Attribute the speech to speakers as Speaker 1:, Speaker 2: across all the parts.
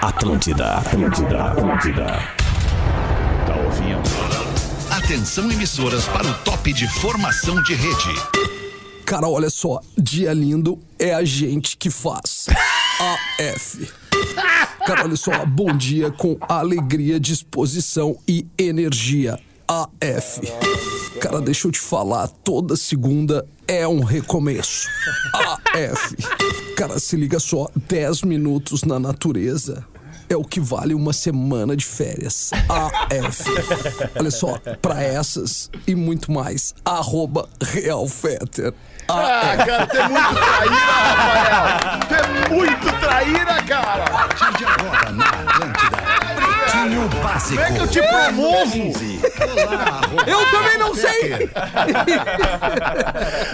Speaker 1: Atlântida, Atlântida, Atlântida.
Speaker 2: Tá ouvindo? Atenção emissoras para o top de formação de rede.
Speaker 3: Cara, olha só, dia lindo é a gente que faz. AF. Cara, olha só, bom dia com alegria, disposição e energia. AF. Cara, deixa eu te falar, toda segunda é um recomeço. AF. Cara, se liga só, 10 minutos na natureza é o que vale uma semana de férias. AF. Olha só, pra essas e muito mais, arroba Real Fetter.
Speaker 4: Ah, cara, tu é muito traíra, Rafael! Tu é muito traíra, cara!
Speaker 2: A partir de agora, na Atlântida, Pretinho Básico.
Speaker 4: Como é que eu te promovo?
Speaker 3: Eu também não sei!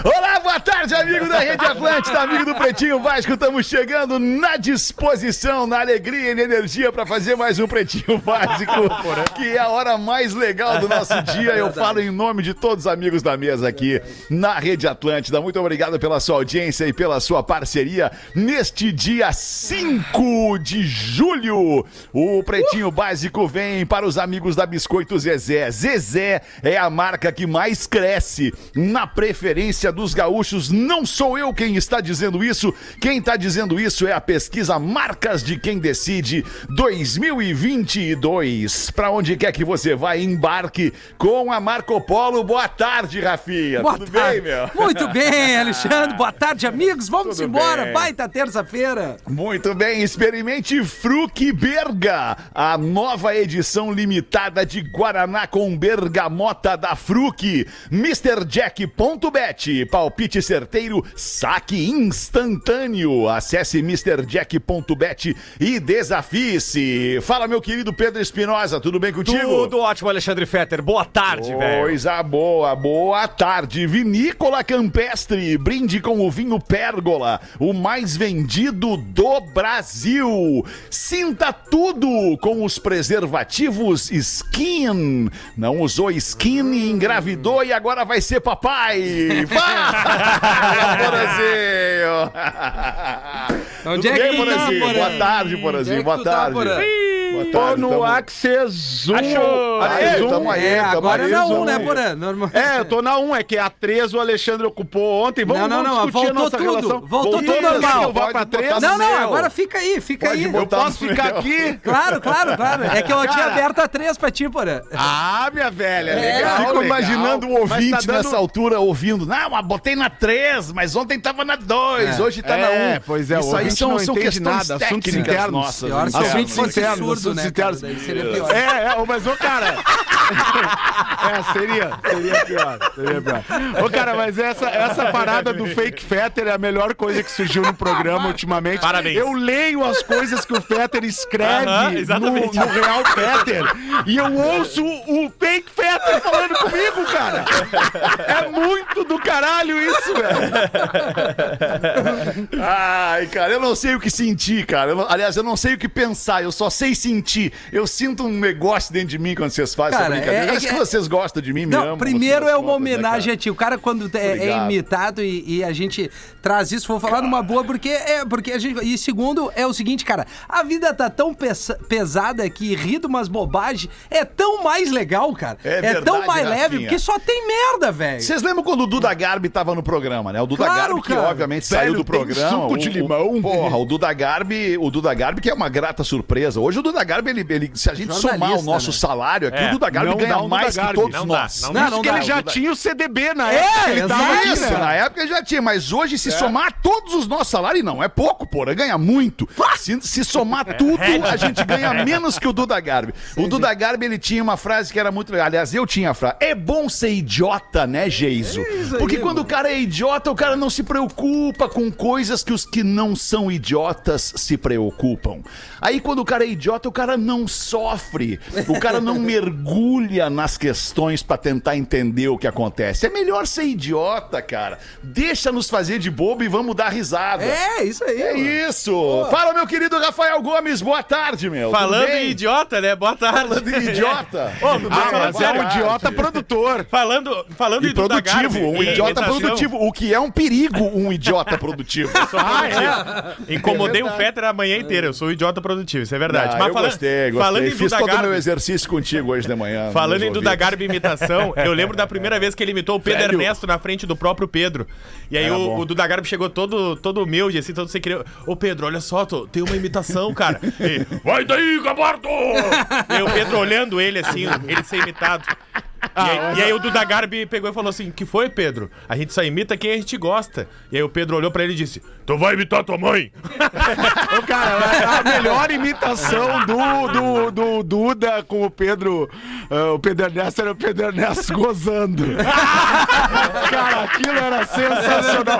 Speaker 4: Olá, boa tarde, amigo da Rede Atlântida, amigo do Pretinho Vasco. Estamos chegando na disposição, na alegria e na energia para fazer mais um Pretinho Básico, que é a hora mais legal do nosso dia. Eu falo em nome de todos os amigos da mesa aqui na Rede Atlântida. Muito obrigado pela sua audiência e pela sua parceria neste dia 5 de julho. O Pretinho Básico vem para os amigos da Biscoito Zezé. Zezé é a marca que mais cresce na preferência dos gaúchos. Não sou eu quem está dizendo isso. Quem está dizendo isso é a pesquisa Marcas de Quem Decide 2022. Para onde quer que você vá, embarque com a Marco Polo. Boa tarde, Rafinha.
Speaker 3: Boa
Speaker 4: Tudo
Speaker 3: tarde.
Speaker 4: bem, meu?
Speaker 3: Muito bem, Alexandre. Boa tarde, amigos. Vamos
Speaker 4: Tudo
Speaker 3: embora.
Speaker 4: bem.
Speaker 3: Baita terça-feira.
Speaker 4: Muito bem, experimente Fruc Berga, a nova edição limitada de Guaraná com bergamota da Fruc. MrJack.bet, palpite certeiro, saque instantâneo. Acesse MrJack.bet e desafie-se. Fala, meu querido Pedro Espinosa, tudo bem contigo?
Speaker 5: Tudo ótimo, Alexandre Fetter. Boa tarde, velho.
Speaker 4: Coisa boa, boa tarde. Vinícola Campestre, brinde com o vinho Pérgola, o mais vendido do Brasil. Sinta tudo com os preservativos Skin. Não usou Skin e engravidou e agora vai ser papai. Fala, Porazinho.
Speaker 3: Onde
Speaker 4: Tudo
Speaker 3: é
Speaker 4: bem,
Speaker 3: que tu tá,
Speaker 4: Porazinho?
Speaker 3: Porã?
Speaker 4: Boa tarde,
Speaker 3: Onde
Speaker 4: Porazinho.
Speaker 3: é que
Speaker 4: Boa
Speaker 3: tá,
Speaker 4: Boa
Speaker 6: Tô no
Speaker 4: tamo-
Speaker 6: Access 1.
Speaker 5: Achou.
Speaker 4: Aê, tamo aí,
Speaker 3: É,
Speaker 4: tamo
Speaker 3: agora
Speaker 4: aí,
Speaker 3: na
Speaker 4: tamo
Speaker 3: 1, né. Porã? Normal.
Speaker 6: É, eu tô na 1, é que a 3 o Alexandre ocupou ontem. Vamos,
Speaker 3: Não, não,
Speaker 6: vamos
Speaker 3: não,
Speaker 6: discutir a
Speaker 3: voltou
Speaker 6: nossa
Speaker 3: tudo,
Speaker 6: relação.
Speaker 3: voltou tudo
Speaker 6: Isso,
Speaker 3: normal.
Speaker 6: Eu vou pra
Speaker 4: botar
Speaker 6: 3.
Speaker 4: no
Speaker 3: Não, não, agora fica aí, fica
Speaker 4: Pode
Speaker 3: aí.
Speaker 6: Eu posso ficar
Speaker 4: meu.
Speaker 6: aqui?
Speaker 3: Claro, claro, claro. É que eu tinha aberto a 3 pra ti, Porã.
Speaker 6: Ah, minha velha, legal.
Speaker 4: Fico
Speaker 6: legal.
Speaker 4: imaginando o ouvinte
Speaker 6: tá dando-
Speaker 4: nessa altura ouvindo. Não, mas botei na 3, mas ontem tava na 2, hoje tá na 1.
Speaker 6: É, pois é,
Speaker 4: Isso aí
Speaker 6: ouvinte
Speaker 4: são,
Speaker 6: não
Speaker 4: são
Speaker 6: entende
Speaker 4: questões
Speaker 6: nada, assuntos internos.
Speaker 4: nossas.
Speaker 3: O
Speaker 4: internos.
Speaker 3: Né, cara? Daí seria pior.
Speaker 6: É, é, mas ô cara. É, seria, seria pior, seria pior. Ô cara, mas essa, essa parada do fake Fetter é a melhor coisa que surgiu no programa ultimamente.
Speaker 5: Parabéns.
Speaker 6: Eu leio as coisas que o Fetter escreve
Speaker 5: Aham,
Speaker 6: no,
Speaker 5: exatamente.
Speaker 6: no Real Fetter e eu ouço o fake Fetter falando comigo, cara. É muito do caralho isso, velho.
Speaker 4: Ai, cara, eu não sei o que sentir, cara. Eu não- aliás, eu não sei o que pensar, eu só sei sentir. Eu sinto um negócio dentro de mim quando vocês fazem
Speaker 3: Cara,
Speaker 4: brincadeira.
Speaker 3: é-
Speaker 4: Eu Acho
Speaker 3: é-
Speaker 4: que vocês gostam de mim, me
Speaker 3: Não,
Speaker 4: amam.
Speaker 3: primeiro é uma
Speaker 4: né,
Speaker 3: homenagem
Speaker 4: cara?
Speaker 3: a ti. O cara, quando é, é imitado e, e a gente traz isso, vou falar numa boa, porque é. Porque a gente, e segundo, é o seguinte, cara, a vida tá tão pesa- pesada que rir de umas bobagens é tão mais legal, cara.
Speaker 4: É
Speaker 3: tão
Speaker 4: verdade,
Speaker 3: mais leve,
Speaker 4: Rafinha.
Speaker 3: porque só tem merda, velho.
Speaker 4: Vocês lembram quando o Duda Garbi tava no programa, né? O Duda
Speaker 3: Claro,
Speaker 4: Garbi, que
Speaker 3: cara.
Speaker 4: obviamente
Speaker 6: Velho,
Speaker 4: saiu do programa.
Speaker 6: suco de
Speaker 4: o- o-
Speaker 6: limão.
Speaker 4: Porra, o Duda Garbi, o Duda Garbi, que é uma grata surpresa. Hoje o Duda Garbi, ele, ele- se a gente
Speaker 3: Jornalista,
Speaker 4: somar o nosso
Speaker 3: né?
Speaker 4: salário aqui,
Speaker 5: É,
Speaker 4: o Duda Garbi
Speaker 6: não
Speaker 4: ganha
Speaker 6: dá
Speaker 4: mais que todos
Speaker 5: Não dá,
Speaker 4: nós.
Speaker 5: não
Speaker 3: Não,
Speaker 5: dá.
Speaker 3: não
Speaker 6: Porque
Speaker 3: dá.
Speaker 6: ele já
Speaker 4: Duda-
Speaker 6: tinha o CDB na
Speaker 3: É,
Speaker 6: época. que ele tava
Speaker 4: Isso,
Speaker 6: né?
Speaker 4: na época já tinha, mas hoje se somar todos os nossos salários, não é pouco, porra, ganha muito. Se, se somar tudo, a gente ganha menos que o Duda Garbi. O Duda Garbi, ele tinha uma frase que era muito legal. Aliás, eu tinha a frase. É bom ser idiota, né, Geiso?
Speaker 3: aí,
Speaker 4: Porque quando
Speaker 3: mano.
Speaker 4: o cara é idiota, o cara não se preocupa com coisas que os que não são idiotas se preocupam. Aí quando o cara é idiota, o cara não sofre. O cara não mergulha nas questões pra tentar entender o que acontece. É melhor ser idiota, cara. Deixa nos fazer de bobo e vamos dar risada.
Speaker 3: É, isso aí.
Speaker 4: É
Speaker 3: mano.
Speaker 4: isso! Fala, meu querido Rafael Gomes, boa tarde, meu.
Speaker 5: Falando em idiota, né? Boa tarde.
Speaker 4: Falando em idiota.
Speaker 5: Ô, não tô
Speaker 6: Ah,
Speaker 5: falando
Speaker 6: mas
Speaker 5: sério,
Speaker 6: um idiota produtor.
Speaker 5: Falando, falando
Speaker 4: E produtivo, um idiota
Speaker 5: imitação,
Speaker 4: produtivo. O que é um perigo, um idiota produtivo.
Speaker 6: Ah, é?
Speaker 5: Incomodei
Speaker 4: É
Speaker 5: o. Fetter a manhã inteira. Eu sou um idiota produtivo, isso é verdade.
Speaker 4: Ah, eu
Speaker 5: fala-
Speaker 4: gostei, gostei.
Speaker 5: Falando em
Speaker 4: Fiz
Speaker 5: Duda
Speaker 4: todo o meu exercício contigo hoje de manhã.
Speaker 5: Falando em Duda. Garbi imitação, eu lembro da primeira vez que ele imitou o Pedro
Speaker 4: Velho.
Speaker 5: Ernesto na frente do próprio Pedro. E aí o, o Duda Garbi chegou todo, todo humilde, assim, todo sem querer. Ô Pedro, olha só, tô- tem uma imitação, cara. E, Vai daí, Gabardo! e o Pedro olhando ele assim, ele ser imitado. E aí, e aí o Duda Garbi pegou e falou assim: Que foi, Pedro? A gente só imita quem a gente gosta. E aí o Pedro olhou pra ele e disse: Tu vai imitar tua mãe?
Speaker 6: Ô, cara, a melhor imitação do, do, do Duda com o Pedro, ah, o Pedro Ernesto era o Pedro Ernesto gozando. cara, aquilo era sensacional.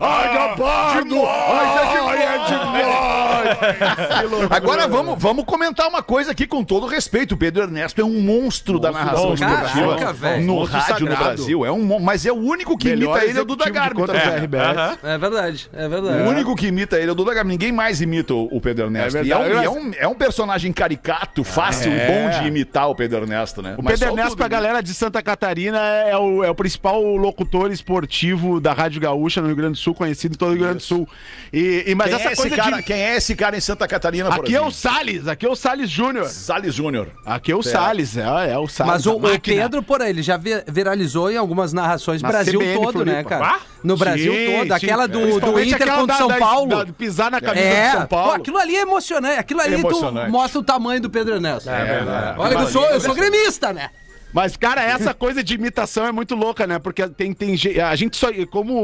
Speaker 6: Ai, ai, Gabardo! Ai, é demais! Que loucura.
Speaker 4: Agora vamos, vamos comentar uma coisa aqui com todo respeito. O Pedro Ernesto é um monstro da narração
Speaker 7: Caraca,
Speaker 4: no
Speaker 6: Monstro
Speaker 4: rádio no
Speaker 6: sagrado.
Speaker 4: Brasil. É um, mas é o único que
Speaker 6: Melhor
Speaker 4: imita ele é o Duda Garbi.
Speaker 6: da RBS.
Speaker 5: Aham.
Speaker 7: É verdade, é verdade.
Speaker 4: O único que imita ele é o Duda Garbi. Ninguém mais imita o o Pedro Ernesto.
Speaker 6: É
Speaker 4: e é um,
Speaker 6: verdade.
Speaker 4: e é um- é um personagem caricato, fácil,
Speaker 6: É.
Speaker 4: bom de imitar o Pedro Ernesto, né?
Speaker 6: O
Speaker 4: Mas
Speaker 6: Pedro Ernesto, pra galera de Santa Catarina, é o, é o principal locutor esportivo da Rádio Gaúcha no Rio Grande do Sul, conhecido em todo o Rio Grande do Sul. E, e- mas
Speaker 4: Quem,
Speaker 6: essa
Speaker 4: é esse
Speaker 6: coisa
Speaker 4: cara,
Speaker 6: de.
Speaker 4: quem é esse cara em Santa Catarina,
Speaker 6: Aqui é o? Salles, aqui é o Salles Júnior.
Speaker 4: Salles Júnior.
Speaker 6: Aqui é o. Salles, é, é o Salles.
Speaker 7: Mas o, o
Speaker 6: máquina.
Speaker 7: Pedro, por aí, ele já vi- viralizou em algumas narrações
Speaker 6: Na
Speaker 7: Brasil
Speaker 6: CBN
Speaker 7: todo, né,
Speaker 6: Floripa.
Speaker 7: cara?
Speaker 5: Ah?
Speaker 7: No Brasil
Speaker 6: Sim,
Speaker 7: todo.
Speaker 6: sim.
Speaker 7: Aquela do, do
Speaker 6: Principalmente
Speaker 7: Inter
Speaker 6: aquela
Speaker 7: contra
Speaker 6: da-
Speaker 7: São
Speaker 6: da-
Speaker 7: Paulo.
Speaker 6: da- pisar na camisa
Speaker 7: É,
Speaker 6: do São Paulo.
Speaker 7: Pô, aquilo ali é emocionante. Aquilo ali tu
Speaker 4: emocionante.
Speaker 7: mostra o tamanho do Pedro Ernesto.
Speaker 4: É verdade.
Speaker 7: Olha que eu sou, eu sou gremista, né?
Speaker 6: Mas, cara, essa coisa de imitação é muito louca, né? Porque tem, tem a gente só, como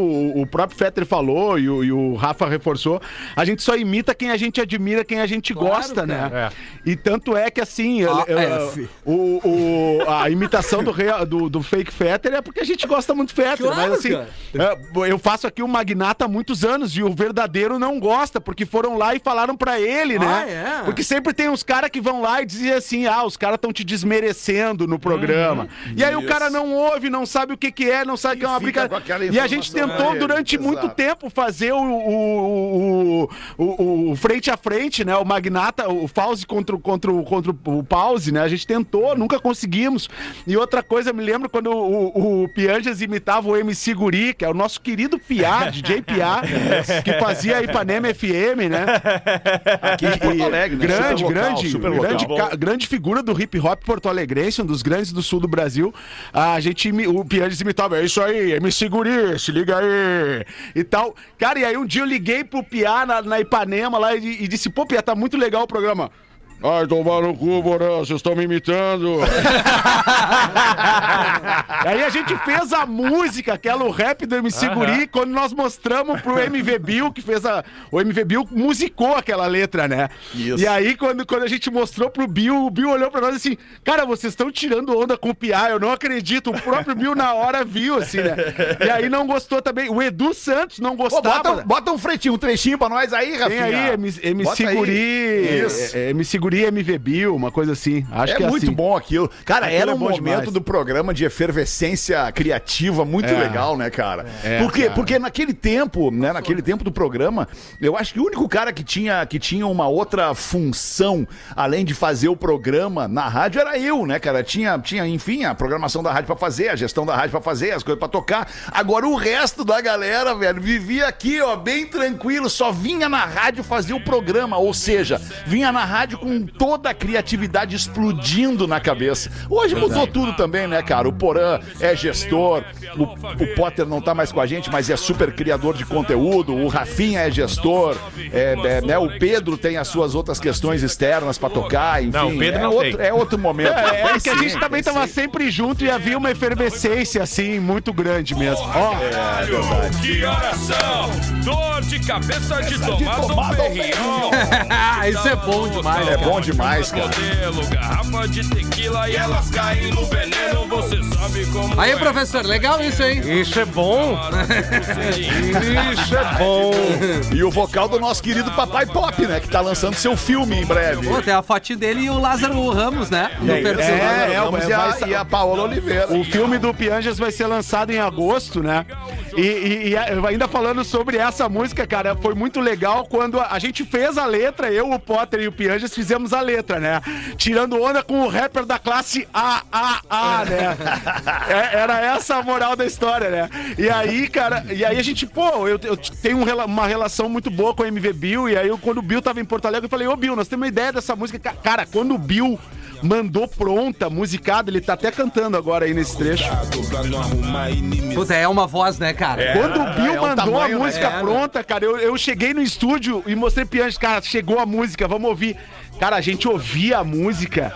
Speaker 6: o- próprio Fetter falou e o, e o Rafa reforçou, a gente só imita quem a gente admira, quem a gente
Speaker 7: Claro,
Speaker 6: gosta, né?
Speaker 5: cara.
Speaker 6: E tanto é que assim, eu- eu- o, o- a imitação do, do, do fake Fetter é porque a gente gosta muito do Fetter,
Speaker 7: Claro,
Speaker 6: mas assim,
Speaker 7: cara.
Speaker 6: é, eu faço aqui o Magnata há muitos anos e o verdadeiro não gosta, porque foram lá e falaram pra ele, né?
Speaker 7: Ah, é?
Speaker 6: Porque sempre tem uns caras que vão lá e dizem assim: ah, os caras estão te desmerecendo no programa. E aí o cara não ouve, não sabe o que, que é, não sabe o que é uma brincadeira. E a gente tentou
Speaker 4: aí,
Speaker 6: durante muito tempo fazer o, o, frente a frente, né? O Magnata, o Fauzi contra, o- contra, contra o Pause, né? A gente tentou, nunca conseguimos. E outra coisa, me lembro quando o, o Pianjas imitava o MC Guri, que é o nosso querido Piá, DJ Piá, que fazia a Ipanema FM, né?
Speaker 4: Aqui de Porto Alegre, né?
Speaker 6: Grande, grande, grande, grande figura do hip hop porto-alegrense, um dos grandes do sul do Brasil. A gente, o Pianges imitava, é isso aí, me segure, se liga aí, e tal. Cara, e aí um dia eu liguei pro Piá na, na Ipanema lá e, e disse, pô, Piá, tá muito legal o programa. Ai, tomar no cu, Borão, vocês estão me imitando. Aí a gente fez a música, aquela o rap do MC Guri, quando nós mostramos pro MV Bill, que fez a. O MV Bill musicou aquela letra, né?
Speaker 4: Isso.
Speaker 6: E aí, quando, quando a gente mostrou pro Bill, o Bill olhou pra nós assim: Cara, vocês estão tirando onda com o Piá, eu não acredito. O próprio Bill na hora viu, assim, né? E aí não gostou também. O Edu Santos não gostava.
Speaker 4: bota, bota um fretinho, um trechinho pra nós aí,
Speaker 6: Tem
Speaker 4: Rafinha.
Speaker 6: aí, MC, MC
Speaker 4: aí.
Speaker 6: Guri,
Speaker 4: Isso.
Speaker 6: é, é, MC Guri MV Bill, uma coisa assim. Acho
Speaker 4: é
Speaker 6: que é
Speaker 4: muito
Speaker 6: assim.
Speaker 4: bom aquilo. Cara,
Speaker 6: Aquilo
Speaker 4: era
Speaker 6: é
Speaker 4: um
Speaker 6: bom
Speaker 4: momento
Speaker 6: demais.
Speaker 4: do programa de efervescência criativa muito
Speaker 6: É.
Speaker 4: legal, né, cara?
Speaker 6: É,
Speaker 4: Por quê?
Speaker 6: cara.
Speaker 4: Porque naquele tempo, né, naquele tempo do programa, eu acho que o único cara que tinha, que tinha uma outra função, além de fazer o programa na rádio, era eu, né, cara? Tinha, tinha enfim, a programação da rádio pra fazer, a gestão da rádio pra fazer, as coisas pra tocar. Agora o resto da galera, velho, vivia aqui, ó, bem tranquilo, só vinha na rádio fazer o programa, ou seja, vinha na rádio com toda a criatividade explodindo na cabeça. Hoje mudou tudo também, né, cara? O Porã é gestor, o, o Potter não tá mais com a gente, mas é super criador de conteúdo, o Rafinha é gestor, é, é, né, o Pedro tem as suas outras questões externas pra tocar, enfim.
Speaker 5: Não, o Pedro
Speaker 4: é,
Speaker 5: não
Speaker 4: outro,
Speaker 5: tem.
Speaker 4: é outro momento.
Speaker 6: É, é que a gente também tava sempre junto e havia uma efervescência, assim, muito grande mesmo. Ó,
Speaker 8: Que oração! Dor de cabeça de tomar
Speaker 4: tomada
Speaker 8: um.
Speaker 7: Ah, isso é bom demais,
Speaker 4: É. bom demais, cara.
Speaker 8: Modelo, garrafa de tequila e elas caem no veneno, você sabe como
Speaker 7: Aí,
Speaker 8: é.
Speaker 7: professor, legal isso, hein?
Speaker 5: Isso é bom. Isso é bom.
Speaker 4: E o vocal do nosso querido Papai Pop, né? Que tá lançando seu filme em breve.
Speaker 7: Pô, tem a fotinho dele e o Lázaro Ramos, né? No personagem.
Speaker 6: é, é,
Speaker 4: Ramos
Speaker 6: vai-
Speaker 4: e, a, e a Paola Oliveira.
Speaker 6: o filme do Pianjas vai ser lançado em agosto, né? E, e- e ainda falando sobre essa essa música, cara, foi muito legal quando a, a gente fez a letra, eu, o Potter e o Pianjas fizemos a letra, né? Tirando onda com o rapper da classe A, A, A, né? É, era essa a moral da história, né? E aí, cara, e aí a gente, pô, eu, eu tenho um uma relação muito boa com o MV Bill, e aí eu, quando o Bill tava em Porto Alegre, eu falei, ô Bill, nós temos uma ideia dessa música. Ca- Cara, quando o Bill mandou pronta, musicada, ele tá até cantando agora aí nesse trecho.
Speaker 3: Puta, é uma voz, né, cara?
Speaker 6: Quando o Bill
Speaker 4: é
Speaker 6: mandou
Speaker 4: tamanho,
Speaker 6: a
Speaker 4: né?
Speaker 6: música
Speaker 3: É,
Speaker 6: pronta, cara, eu, eu cheguei no estúdio e mostrei Pianjas, cara, chegou a música, vamos ouvir. Cara, a gente ouvia a música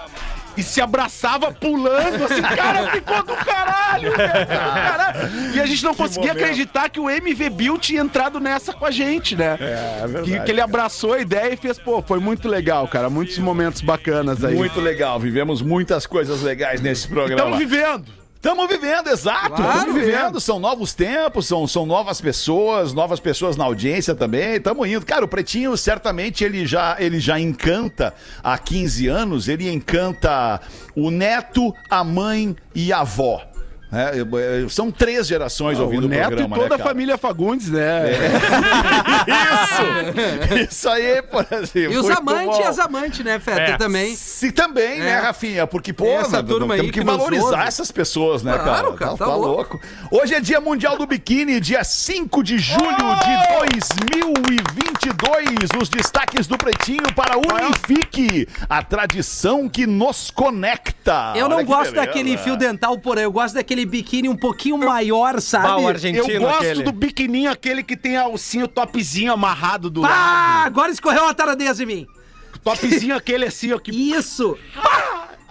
Speaker 6: e se abraçava pulando, assim, cara, ficou do caralho, cara, caralho. E a gente não conseguia
Speaker 4: momento.
Speaker 6: acreditar que o MV Bill tinha entrado nessa com a gente, né?
Speaker 4: É, é verdade.
Speaker 6: Que, que ele abraçou a ideia e fez, pô, foi muito legal, cara, muitos momentos bacanas aí.
Speaker 4: Muito legal, vivemos muitas coisas legais nesse programa.
Speaker 6: Estamos vivendo.
Speaker 4: Estamos vivendo, exato.
Speaker 3: Claro,
Speaker 4: Estamos vivendo. São novos tempos, são, são novas pessoas, novas pessoas na audiência também. Estamos indo. Cara, o Pretinho, certamente, ele já, ele já encanta há 15 anos, ele encanta o neto, a mãe e a avó. É, é, são três gerações ouvindo
Speaker 6: o
Speaker 4: o,
Speaker 6: Neto
Speaker 4: programa,
Speaker 6: e toda
Speaker 4: né,
Speaker 6: a família Fagundes, né?
Speaker 4: Isso! Isso aí, por exemplo.
Speaker 3: E os amantes e as amantes, né, Feta?
Speaker 5: É.
Speaker 3: também.
Speaker 4: Se também, né,
Speaker 3: É.
Speaker 4: Rafinha? Porque, pô,
Speaker 3: Essa
Speaker 4: nós
Speaker 3: turma aí
Speaker 4: temos que,
Speaker 3: que
Speaker 4: valorizar essas pessoas, né,
Speaker 3: Claro,
Speaker 4: cara?
Speaker 3: cara,
Speaker 4: Tá,
Speaker 3: tá
Speaker 4: tá louco. Hoje é Dia Mundial do Biquíni, dia 5 de julho de 2022. Os destaques do Pretinho para Unifique, a tradição que nos conecta.
Speaker 3: Eu não gosto
Speaker 4: beleza.
Speaker 3: daquele fio dental, porém, eu gosto daquele biquíni um pouquinho maior, sabe?
Speaker 5: Bah, o
Speaker 6: Eu
Speaker 5: argentino
Speaker 6: gosto
Speaker 5: aquele.
Speaker 6: do biquininho, aquele que tem a alcinho topzinho amarrado do
Speaker 3: Ah, agora escorreu uma taradeza em mim.
Speaker 6: lado. Topzinho aquele assim, ó, que
Speaker 3: Isso.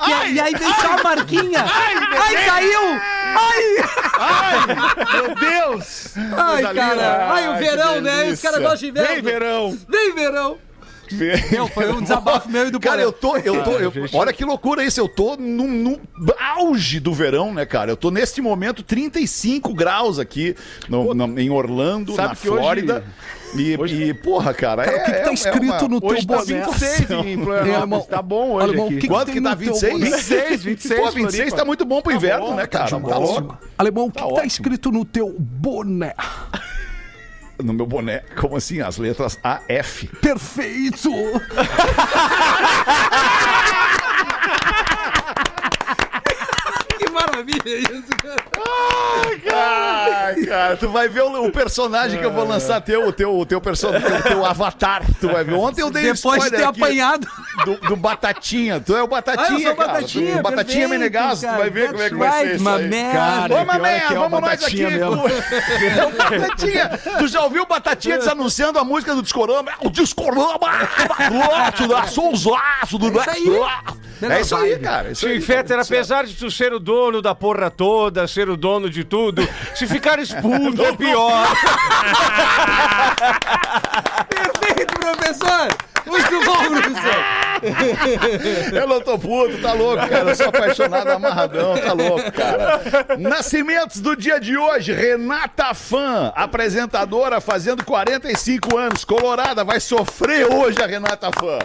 Speaker 3: E, aí- e aí vem só a marquinha. Ai, caiu! Ai!
Speaker 6: Meu Deus!
Speaker 3: Ai,
Speaker 6: Coisa
Speaker 3: cara.
Speaker 6: linda.
Speaker 3: Ai, o
Speaker 4: Ai,
Speaker 3: verão, né? Os caras gostam de verão.
Speaker 6: Vem, verão!
Speaker 3: Vem, verão. Meu, foi um desabafo meu e do
Speaker 4: Cara, eu tô, eu tô, eu- olha que loucura isso, eu tô no, no auge do verão, né, cara? Eu tô neste momento 35 graus aqui no- no- em Orlando,
Speaker 6: Sabe
Speaker 4: na
Speaker 6: que hoje-
Speaker 4: Flórida. E, e, porra, cara,
Speaker 7: Cara,
Speaker 4: é,
Speaker 7: o que, que tá
Speaker 4: é- é
Speaker 7: escrito
Speaker 4: uma-
Speaker 7: no teu
Speaker 6: Hoje tá
Speaker 7: boné?
Speaker 6: 26 em. Florianópolis. Tá bom hoje
Speaker 7: Alemão,
Speaker 6: aqui.
Speaker 7: que
Speaker 4: Quanto que tá
Speaker 7: no teu
Speaker 4: 26?
Speaker 7: boné?
Speaker 6: 26, 26.
Speaker 4: Pô, 26
Speaker 6: Floripa.
Speaker 4: tá muito bom pro inverno, né, cara? Tá,
Speaker 7: Ótimo.
Speaker 4: louco.
Speaker 7: Alemão, o que,
Speaker 4: Tá
Speaker 7: que tá escrito no teu boné?
Speaker 4: No meu boné, como assim? As letras A, F.
Speaker 7: Perfeito!
Speaker 3: Que maravilha isso, cara.
Speaker 4: Ai, cara, tu vai ver o, o personagem que eu vou lançar teu, o teu, o teu personagem, o teu avatar. Tu vai ver. Ontem eu dei
Speaker 3: Depois de ter
Speaker 4: aqui
Speaker 3: apanhado.
Speaker 4: Do, do Batatinha. Tu é o Batatinha,
Speaker 3: Ah, eu sou o
Speaker 4: cara.
Speaker 3: Batatinha,
Speaker 4: Tu- o Batatinha Menegasso. Tu vai ver como é que vai
Speaker 3: That's
Speaker 4: ser isso
Speaker 3: right,
Speaker 4: aí.
Speaker 6: Cara,
Speaker 4: Ô,
Speaker 6: pior é é o
Speaker 4: vamos nós aqui. É o Batatinha. Tu já ouviu o Batatinha desanunciando a música do Discorama? É o Discorama! Laço da Souzaço do
Speaker 3: isso aí.
Speaker 4: É isso aí, cara. Isso aí,
Speaker 9: Sim, Fetter, apesar de tu ser o dono da porra toda, ser o dono de tudo, se ficar expulso é pior.
Speaker 3: Perfeito, professor. Muito bom.
Speaker 4: Eu não tô puto, tá louco, cara. Eu sou apaixonado, amarradão, tá louco, cara. Nascimentos do dia de hoje, Renata Fã, apresentadora fazendo 45 anos, colorada, vai sofrer hoje a Renata Fã.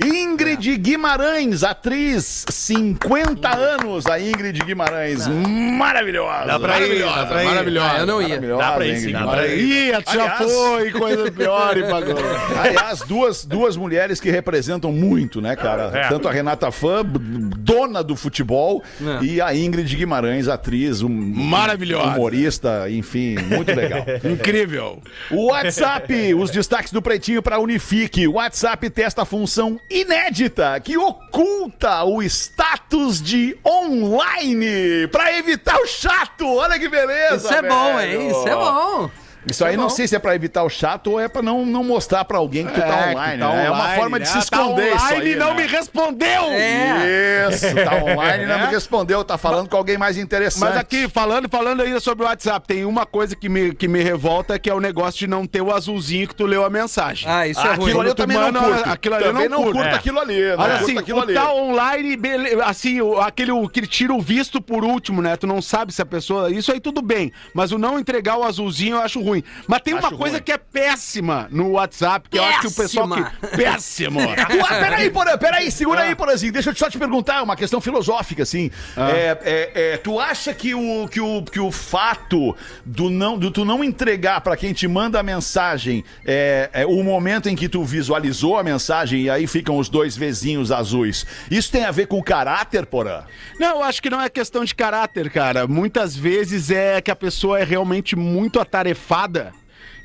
Speaker 4: Ingrid Guimarães, atriz, 50 anos, a Ingrid Guimarães, maravilhosa.
Speaker 5: Dá pra ir,
Speaker 4: maravilhosa,
Speaker 5: dá pra ir.
Speaker 4: maravilhosa.
Speaker 3: Ah, eu não ia.
Speaker 4: maravilhosa,
Speaker 5: Dá pra ir,
Speaker 4: Ingrid
Speaker 5: sim, dá pra.
Speaker 6: Ih,
Speaker 4: Aliás-
Speaker 6: foi, coisa pior e pagou.
Speaker 4: Aliás, duas, duas mulheres que representam muito, né, cara?
Speaker 5: É.
Speaker 4: Tanto a Renata Fã, b- dona do futebol, e a Ingrid Guimarães, atriz, um,
Speaker 6: Maravilhosa.
Speaker 4: humorista, enfim, muito legal.
Speaker 6: Incrível.
Speaker 4: O WhatsApp, os destaques do Pretinho para Unifique. O WhatsApp testa a função inédita que oculta o status de online para evitar o chato. Olha que beleza.
Speaker 3: Isso é bom,
Speaker 4: velho.
Speaker 3: hein? Isso é bom.
Speaker 4: Isso aí não sei se é pra evitar o chato ou é pra não, não mostrar pra alguém que tu tá
Speaker 6: É,
Speaker 4: online.
Speaker 6: tá
Speaker 4: né? é uma
Speaker 6: online,
Speaker 4: forma de
Speaker 6: né?
Speaker 4: se esconder
Speaker 6: tá
Speaker 4: isso
Speaker 6: online
Speaker 4: aí.
Speaker 6: e não
Speaker 4: né?
Speaker 6: me respondeu.
Speaker 3: É.
Speaker 4: Isso, tá online e não me respondeu, tá falando com alguém mais interessante.
Speaker 6: Mas aqui, falando, falando ainda sobre o WhatsApp, tem uma coisa que me, que me revolta, que é o negócio de não ter o azulzinho que tu leu a mensagem.
Speaker 3: Ah, isso
Speaker 4: Ah,
Speaker 3: é
Speaker 4: aquilo
Speaker 3: ruim.
Speaker 4: ali eu também não
Speaker 6: manda-
Speaker 4: curto.
Speaker 6: aquilo ali eu
Speaker 4: também
Speaker 6: não
Speaker 4: não
Speaker 6: curto.
Speaker 4: curto
Speaker 5: É.
Speaker 4: aquilo ali. Não
Speaker 6: Olha
Speaker 4: curto
Speaker 6: assim,
Speaker 4: aquilo ali.
Speaker 6: tá online, bele- assim, aquele que tira o visto por último, né? Tu não sabe se a pessoa. Isso aí tudo bem. Mas o não entregar o azulzinho eu acho ruim. Ruim. Mas tem uma
Speaker 4: Acho
Speaker 6: coisa
Speaker 4: ruim.
Speaker 6: que é péssima no WhatsApp, que eu acho que o pessoal que. Péssimo!
Speaker 4: Peraí, Porã, peraí, segura aí, Porãzinho. Deixa eu só te perguntar, uma questão filosófica, assim. É, é, é, tu acha que o, que o, que o fato do, não, do tu não entregar pra quem te manda a mensagem é, é o momento em que tu visualizou a mensagem e aí ficam os dois vezinhos azuis, isso tem a ver com caráter, Porã?
Speaker 6: Não, eu acho que não é questão de caráter, cara. Muitas vezes é que a pessoa é realmente muito atarefada espada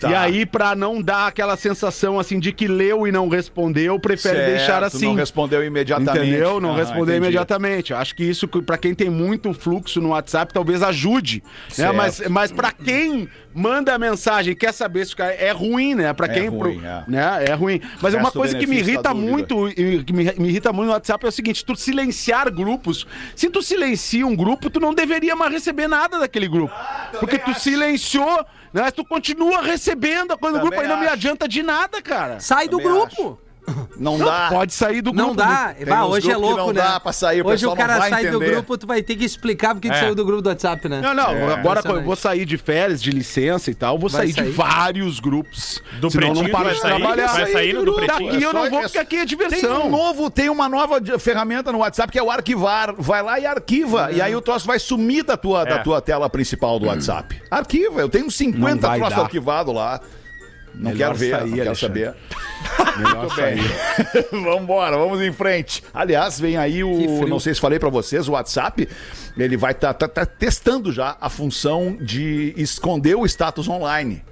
Speaker 4: Tá.
Speaker 6: E aí, pra não dar aquela sensação assim de que leu e não respondeu, prefere
Speaker 4: Certo,
Speaker 6: deixar assim.
Speaker 4: Não respondeu imediatamente.
Speaker 6: Entendeu? Não
Speaker 4: Aham,
Speaker 6: responder
Speaker 4: entendi.
Speaker 6: imediatamente. Acho que isso, pra quem tem muito fluxo no WhatsApp, talvez ajude. Né? Mas, mas para quem manda a mensagem quer saber se o cara é ruim, né? Pra
Speaker 4: É
Speaker 6: quem.
Speaker 4: ruim,
Speaker 6: pro-
Speaker 4: é.
Speaker 6: Né? é ruim. Mas uma coisa que me irrita muito, e que me, me irrita muito no WhatsApp é o seguinte: tu silenciar grupos. Se tu silencia um grupo, tu não deveria mais receber nada daquele grupo.
Speaker 4: Ah,
Speaker 6: porque tu silenciou, né? Mas tu continua recebendo a coisa do grupo, aí não me
Speaker 4: acho.
Speaker 6: adianta de nada, cara.
Speaker 3: Sai do
Speaker 4: Também
Speaker 3: grupo.
Speaker 4: Não dá.
Speaker 6: Pode sair do grupo.
Speaker 3: Não dá.
Speaker 4: Tem
Speaker 3: Bah, hoje é louco,
Speaker 4: não
Speaker 3: né?
Speaker 4: dá pra sair, o
Speaker 3: hoje o cara
Speaker 4: não vai
Speaker 3: sai do
Speaker 4: entender.
Speaker 3: grupo, tu vai ter que explicar porque tu
Speaker 5: É.
Speaker 3: saiu do grupo do WhatsApp, né?
Speaker 6: Não, não, agora quando eu vou sair de férias, de licença e tal, vou
Speaker 3: Vai
Speaker 6: sair, de
Speaker 3: sair?
Speaker 6: vários grupos.
Speaker 5: Do
Speaker 6: Senão eu
Speaker 5: Pretinho
Speaker 6: não paro
Speaker 5: vai
Speaker 6: de
Speaker 5: sair?
Speaker 6: trabalhar.
Speaker 5: Vai sair do
Speaker 6: Daqui
Speaker 5: Pretinho?
Speaker 6: eu
Speaker 4: É
Speaker 6: não vou,
Speaker 4: é
Speaker 6: porque aqui é
Speaker 4: Tem
Speaker 6: diversão.
Speaker 4: um novo, tem uma nova ferramenta no WhatsApp que é o arquivar. Vai lá e arquiva. E aí o troço vai sumir da tua, da
Speaker 5: É.
Speaker 4: tua tela principal do WhatsApp. Arquiva. Eu tenho uns 50
Speaker 6: Não vai
Speaker 4: troços arquivados lá. Não
Speaker 6: Melhor
Speaker 4: quero ver,
Speaker 6: sair,
Speaker 4: não quero
Speaker 6: Alexandre.
Speaker 4: saber.
Speaker 6: Melhor
Speaker 4: Muito bem. Vambora, vamos em frente. Aliás, vem aí o. Não sei se falei pra vocês, o WhatsApp. Ele vai estar testando já a função de esconder o status online.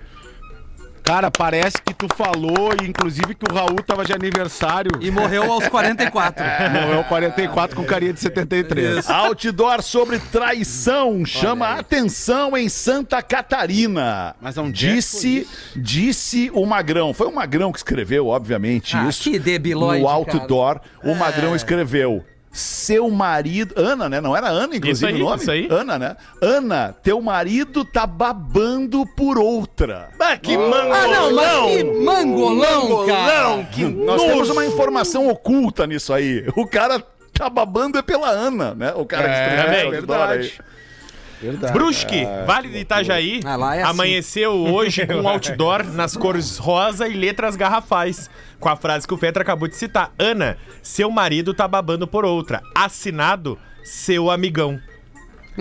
Speaker 6: Cara, parece que tu falou, e inclusive que o Raul tava de aniversário.
Speaker 3: E morreu aos 44.
Speaker 6: Morreu 44 com carinha de 73.
Speaker 4: Outdoor sobre traição chama atenção em Santa Catarina.
Speaker 6: Mas é que
Speaker 4: disse, disse o Magrão. Foi o Magrão que escreveu, obviamente,
Speaker 3: Ah,
Speaker 4: isso.
Speaker 3: que debilóide,
Speaker 4: No
Speaker 3: cara.
Speaker 4: outdoor, o Magrão escreveu. Seu marido. Ana, né? Não era Ana, inclusive,
Speaker 5: Isso aí,
Speaker 4: o nome?
Speaker 5: isso aí.
Speaker 4: Ana, né? Ana, teu marido tá babando por outra.
Speaker 5: Ah, que mangolão!
Speaker 3: Ah, não, mas que mangolão, cara.
Speaker 5: que
Speaker 4: Nós temos uma informação oculta nisso aí. O cara tá babando é pela Ana, né? O cara que escreveu
Speaker 5: também.
Speaker 4: o outdoor aí.
Speaker 5: Brusque, Vale do Itajaí,
Speaker 3: Ah, lá é assim.
Speaker 5: amanheceu hoje com um outdoor nas cores rosa e letras garrafais, com a frase que o Fetra acabou de citar. Ana, seu marido tá babando por outra. Assinado, seu amigão.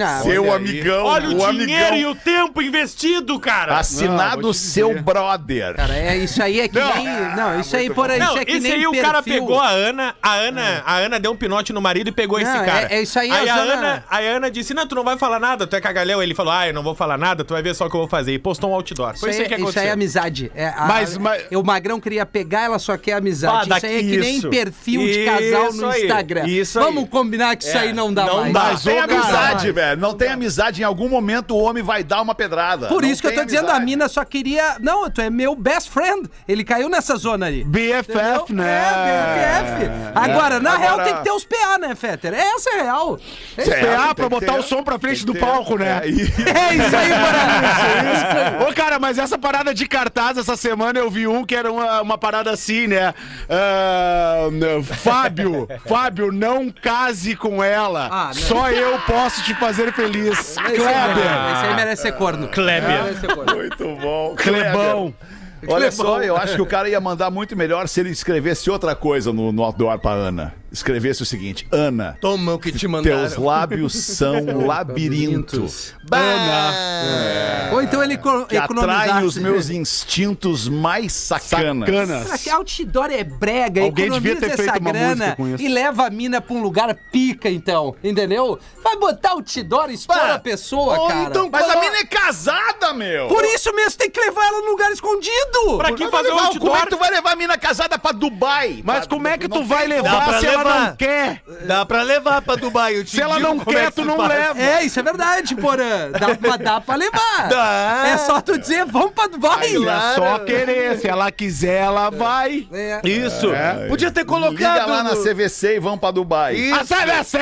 Speaker 3: Ah,
Speaker 4: Seu amigão,
Speaker 5: Olha o,
Speaker 4: o
Speaker 5: dinheiro
Speaker 4: amigão.
Speaker 5: e o tempo investido, cara.
Speaker 4: Assinado
Speaker 6: Não,
Speaker 4: seu brother.
Speaker 3: Cara, é, isso aí é que nem. Não, isso aí, por aí,
Speaker 5: Não,
Speaker 3: isso é que
Speaker 5: esse
Speaker 3: nem
Speaker 5: aí o cara
Speaker 3: perfil.
Speaker 5: pegou a Ana, a Ana, a Ana deu um pinote no marido e pegou
Speaker 3: Não,
Speaker 5: esse cara.
Speaker 3: é- é isso aí,
Speaker 5: aí
Speaker 3: a
Speaker 5: a
Speaker 3: zona-
Speaker 5: Ana, a Ana disse: "Não, tu não vai falar nada, tu é cagalhão". Ele falou: "Ah, eu não vou falar nada, tu vai ver só o que eu vou fazer". E postou um outdoor. Foi isso,
Speaker 3: Isso,
Speaker 5: aí que
Speaker 3: aí, isso
Speaker 5: aconteceu.
Speaker 3: aí é amizade. É, a-
Speaker 6: Mas- mas-
Speaker 3: O Magrão queria pegar, ela só quer amizade.
Speaker 9: Ah,
Speaker 3: isso aí é que nem
Speaker 9: isso.
Speaker 3: perfil de casal
Speaker 9: Isso
Speaker 3: no Instagram.
Speaker 9: isso.
Speaker 3: Vamos combinar que isso
Speaker 9: É,
Speaker 3: aí não dá
Speaker 9: não
Speaker 3: mais.
Speaker 9: dá.
Speaker 6: Ô, cara,
Speaker 4: amizade, velho. Não tem amizade. Em algum momento o homem vai dar uma pedrada.
Speaker 3: Por
Speaker 4: Não
Speaker 3: isso que eu tô dizendo, a
Speaker 4: amizade.
Speaker 3: mina só queria. Não, tu é meu best friend. Ele caiu nessa zona ali.
Speaker 6: BFF,
Speaker 3: Entendeu?
Speaker 6: né?
Speaker 3: É, BFF. Agora, na
Speaker 4: Agora-
Speaker 3: real, tem que ter os PA, né, Fetter? Essa é a real. É isso aí.
Speaker 6: PA
Speaker 4: tem
Speaker 6: pra botar
Speaker 4: ter.
Speaker 6: o som pra frente do
Speaker 4: ter.
Speaker 6: palco, né?
Speaker 4: É,
Speaker 3: É isso aí, Paraná.
Speaker 6: Ô, cara, mas essa parada de cartaz, essa semana eu vi um que era uma, uma parada assim, né? Ah, Fábio, Fábio, não case com ela.
Speaker 3: Ah, não.
Speaker 6: Só eu posso te fazer feliz.
Speaker 3: Esse aí,
Speaker 6: Kleber.
Speaker 3: esse aí merece ser corno.
Speaker 5: Kleber.
Speaker 4: Muito bom.
Speaker 6: Clebão.
Speaker 4: Olha só, eu acho que o cara ia mandar muito melhor se ele escrevesse outra coisa no, no outdoor pra Ana. Escrevesse o seguinte: Ana,
Speaker 9: Toma o que te
Speaker 4: teus lábios são labirintos.
Speaker 3: Ou então ele
Speaker 4: Que
Speaker 3: economizasse.
Speaker 4: os meus instintos mais sacanas.
Speaker 6: Sacanas.
Speaker 3: Será que outdoor é brega?
Speaker 6: Alguém
Speaker 3: Economiza
Speaker 6: devia ter
Speaker 3: essa
Speaker 6: feito uma
Speaker 3: grana
Speaker 6: música com isso.
Speaker 3: e leva a mina pra um lugar pica, então. Entendeu? Vai botar outdoor e expor a pessoa,
Speaker 4: ou
Speaker 3: cara.
Speaker 4: então, Mas a mina é casada, meu!
Speaker 3: Por isso mesmo tem que levar ela num lugar escondido.
Speaker 5: Pra que fazer o
Speaker 4: levar-
Speaker 5: outdoor?
Speaker 4: Como é que tu vai levar a mina casada pra Dubai?
Speaker 6: Mas
Speaker 4: Pra-
Speaker 6: como é que tu
Speaker 4: não
Speaker 6: vai levar
Speaker 9: pra
Speaker 6: se ela
Speaker 9: levar.
Speaker 6: não quer?
Speaker 9: Dá pra levar pra Dubai. Eu te
Speaker 6: Se ela não
Speaker 9: é
Speaker 6: quer,
Speaker 9: que
Speaker 6: tu não
Speaker 9: faz.
Speaker 6: leva.
Speaker 3: É, isso é verdade, Porã. Dá, dá pra levar.
Speaker 9: Dá.
Speaker 3: É só tu dizer, vamos pra Dubai.
Speaker 6: É só querer. Se ela quiser, ela vai.
Speaker 3: É.
Speaker 9: Isso. Podia ter colocado.
Speaker 4: Liga lá na
Speaker 9: no-
Speaker 4: CVC e vão pra Dubai.
Speaker 9: Isso.
Speaker 6: CVC!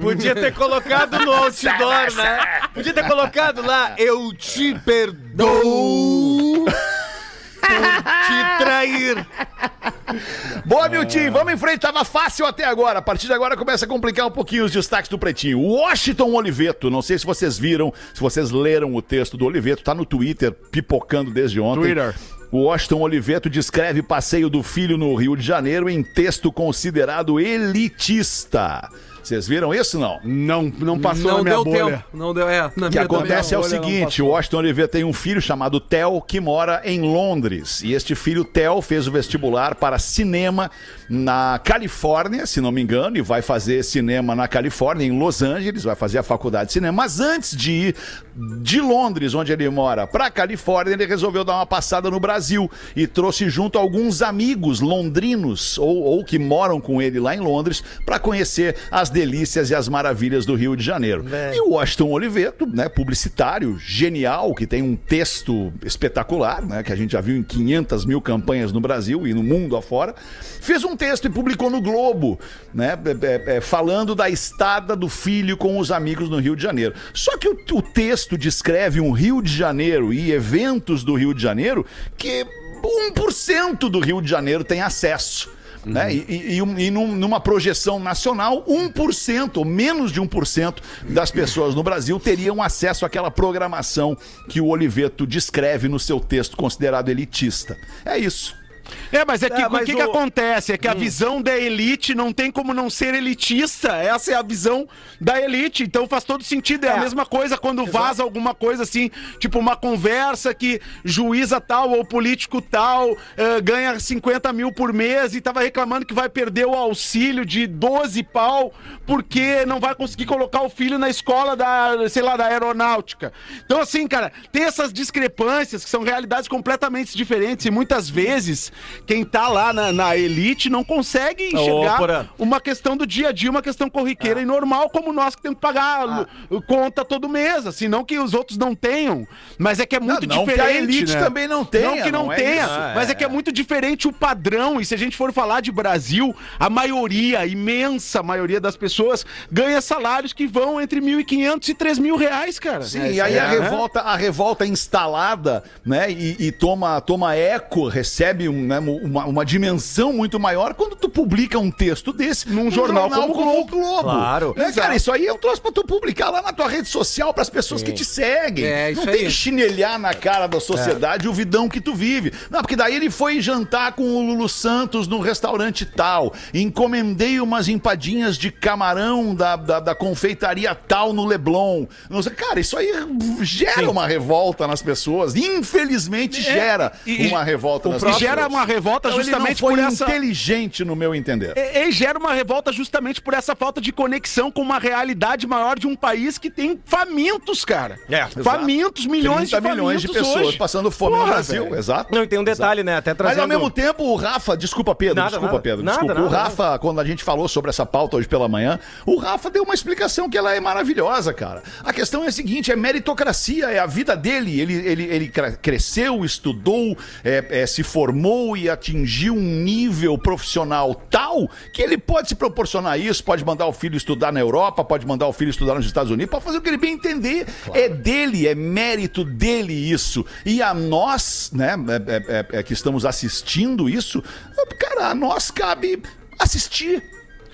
Speaker 9: Podia ter colocado no outdoor, né? Podia ter colocado lá, eu te perdoo te trair.
Speaker 4: Boa, Milton, vamos em frente. Tava fácil até agora. A partir de agora começa a complicar um pouquinho os destaques do Pretinho. Washington Oliveto, não sei se vocês viram, se vocês leram o texto do Oliveto, tá no Twitter, pipocando desde ontem.
Speaker 6: Twitter.
Speaker 4: O Washington Oliveto descreve passeio do filho no Rio de Janeiro em texto considerado elitista. Vocês viram isso, não?
Speaker 6: Não, não passou
Speaker 7: não
Speaker 6: na minha
Speaker 7: deu
Speaker 6: bolha.
Speaker 7: tempo. Não deu, é.
Speaker 4: O que acontece é o seguinte, o. Washington Oliveira tem um filho chamado Theo que mora em Londres. E este filho, Theo, fez o vestibular para cinema na Califórnia, se não me engano, e vai fazer cinema na Califórnia, em Los Angeles, vai fazer a faculdade de cinema. Mas antes de ir de Londres, onde ele mora, para Califórnia, ele resolveu dar uma passada no Brasil e trouxe junto alguns amigos londrinos ou, ou que moram com ele lá em Londres para conhecer as delícias e as maravilhas do Rio de Janeiro. E o Washington Oliveto, né, publicitário, genial, que tem um texto espetacular, né, que a gente já viu em 500 mil campanhas no Brasil e no mundo afora, fez um texto e publicou no Globo, né, é, é, é, falando da estada do filho com os amigos no Rio de Janeiro. Só que o, o texto descreve um Rio de Janeiro e eventos do Rio de Janeiro que 1% do Rio de Janeiro tem acesso. Né? E, e- e e num- numa projeção nacional, 1%, ou menos de 1% das pessoas no Brasil teriam acesso àquela programação que o Oliveto descreve no seu texto considerado elitista. É isso.
Speaker 6: É, mas é que
Speaker 9: É,
Speaker 6: o que, que
Speaker 9: o-
Speaker 6: acontece? É que a visão da elite não tem como não ser elitista. Essa é a visão da elite. Então faz todo sentido. É, a mesma coisa quando vaza alguma coisa assim, tipo uma conversa que juíza tal ou político tal eh, ganha 50 mil por mês e tava reclamando que vai perder o auxílio de 12 pau porque não vai conseguir colocar o filho na escola da, sei lá, da aeronáutica. Então, assim, cara, tem essas discrepâncias que são realidades completamente diferentes e muitas vezes quem tá lá na, na elite não consegue enxergar
Speaker 9: Porã.
Speaker 6: uma questão do dia a dia, uma questão corriqueira e normal, como nós que temos que pagar lu- conta todo mês, assim, não que os outros não tenham, mas é que é muito
Speaker 4: não que a
Speaker 6: diferente.
Speaker 4: elite
Speaker 6: né?
Speaker 4: também não tenha,
Speaker 6: Não que não,
Speaker 4: não é
Speaker 6: tenha,
Speaker 4: isso.
Speaker 6: mas é que é muito diferente o padrão. E se a gente for falar de Brasil, a maioria, a imensa maioria das pessoas ganha salários que vão entre 1.500 e 3 mil reais, cara.
Speaker 4: Sim,
Speaker 6: É,
Speaker 4: e aí
Speaker 6: é,
Speaker 4: a
Speaker 6: né?
Speaker 4: revolta, a revolta instalada, né, e, e toma, toma eco, recebe um, né, uma, uma dimensão muito maior quando tu publica um texto desse
Speaker 6: Num jornal como o
Speaker 4: o Globo.
Speaker 9: Claro.
Speaker 4: Né, cara, isso aí é um troço pra tu publicar lá na tua rede social pras pessoas que te seguem.
Speaker 7: É, isso
Speaker 4: Não tem
Speaker 7: aí.
Speaker 4: que chinelhar na cara da sociedade o vidão que tu vive. Não, porque daí ele foi jantar com o Lulu Santos num restaurante tal. Encomendei umas empadinhas de camarão da, da, da confeitaria tal no Leblon. Não sei, cara, isso aí gera uma revolta nas pessoas. Infelizmente gera
Speaker 6: e-
Speaker 4: uma revolta nas pessoas.
Speaker 6: gera uma revolta
Speaker 4: Então,
Speaker 6: justamente
Speaker 4: ele não foi
Speaker 6: por essa.
Speaker 4: inteligente no meu entender.
Speaker 6: E, e gera uma revolta justamente por essa falta de conexão com uma realidade maior de um país que tem famintos, cara.
Speaker 9: É,
Speaker 6: famintos, milhões de
Speaker 4: 30 milhões de
Speaker 6: famintos
Speaker 4: pessoas
Speaker 6: hoje.
Speaker 4: passando fome no
Speaker 6: Porra,
Speaker 4: Brasil,
Speaker 6: velho.
Speaker 4: exato.
Speaker 9: Não, e tem um detalhe, né? Até
Speaker 4: Mas
Speaker 9: trazendo...
Speaker 4: ao mesmo tempo, o Rafa, desculpa, Pedro,
Speaker 9: Nada,
Speaker 4: desculpa,
Speaker 9: nada.
Speaker 4: Pedro,
Speaker 9: Nada,
Speaker 4: desculpa.
Speaker 9: nada,
Speaker 4: o Rafa, quando a gente falou sobre essa pauta hoje pela manhã, o Rafa deu uma explicação que ela é maravilhosa, cara. A questão é a seguinte: é meritocracia, é a vida dele. Ele, ele, ele cre- cresceu, estudou, é, é, se formou e atingiu um nível profissional tal que ele pode se proporcionar isso, pode mandar o filho estudar na Europa, pode mandar o filho estudar nos Estados Unidos, pode fazer o que ele bem entender. É dele, é mérito dele isso. E a nós, né, é- é- é- é que estamos assistindo isso, cara, a nós cabe assistir.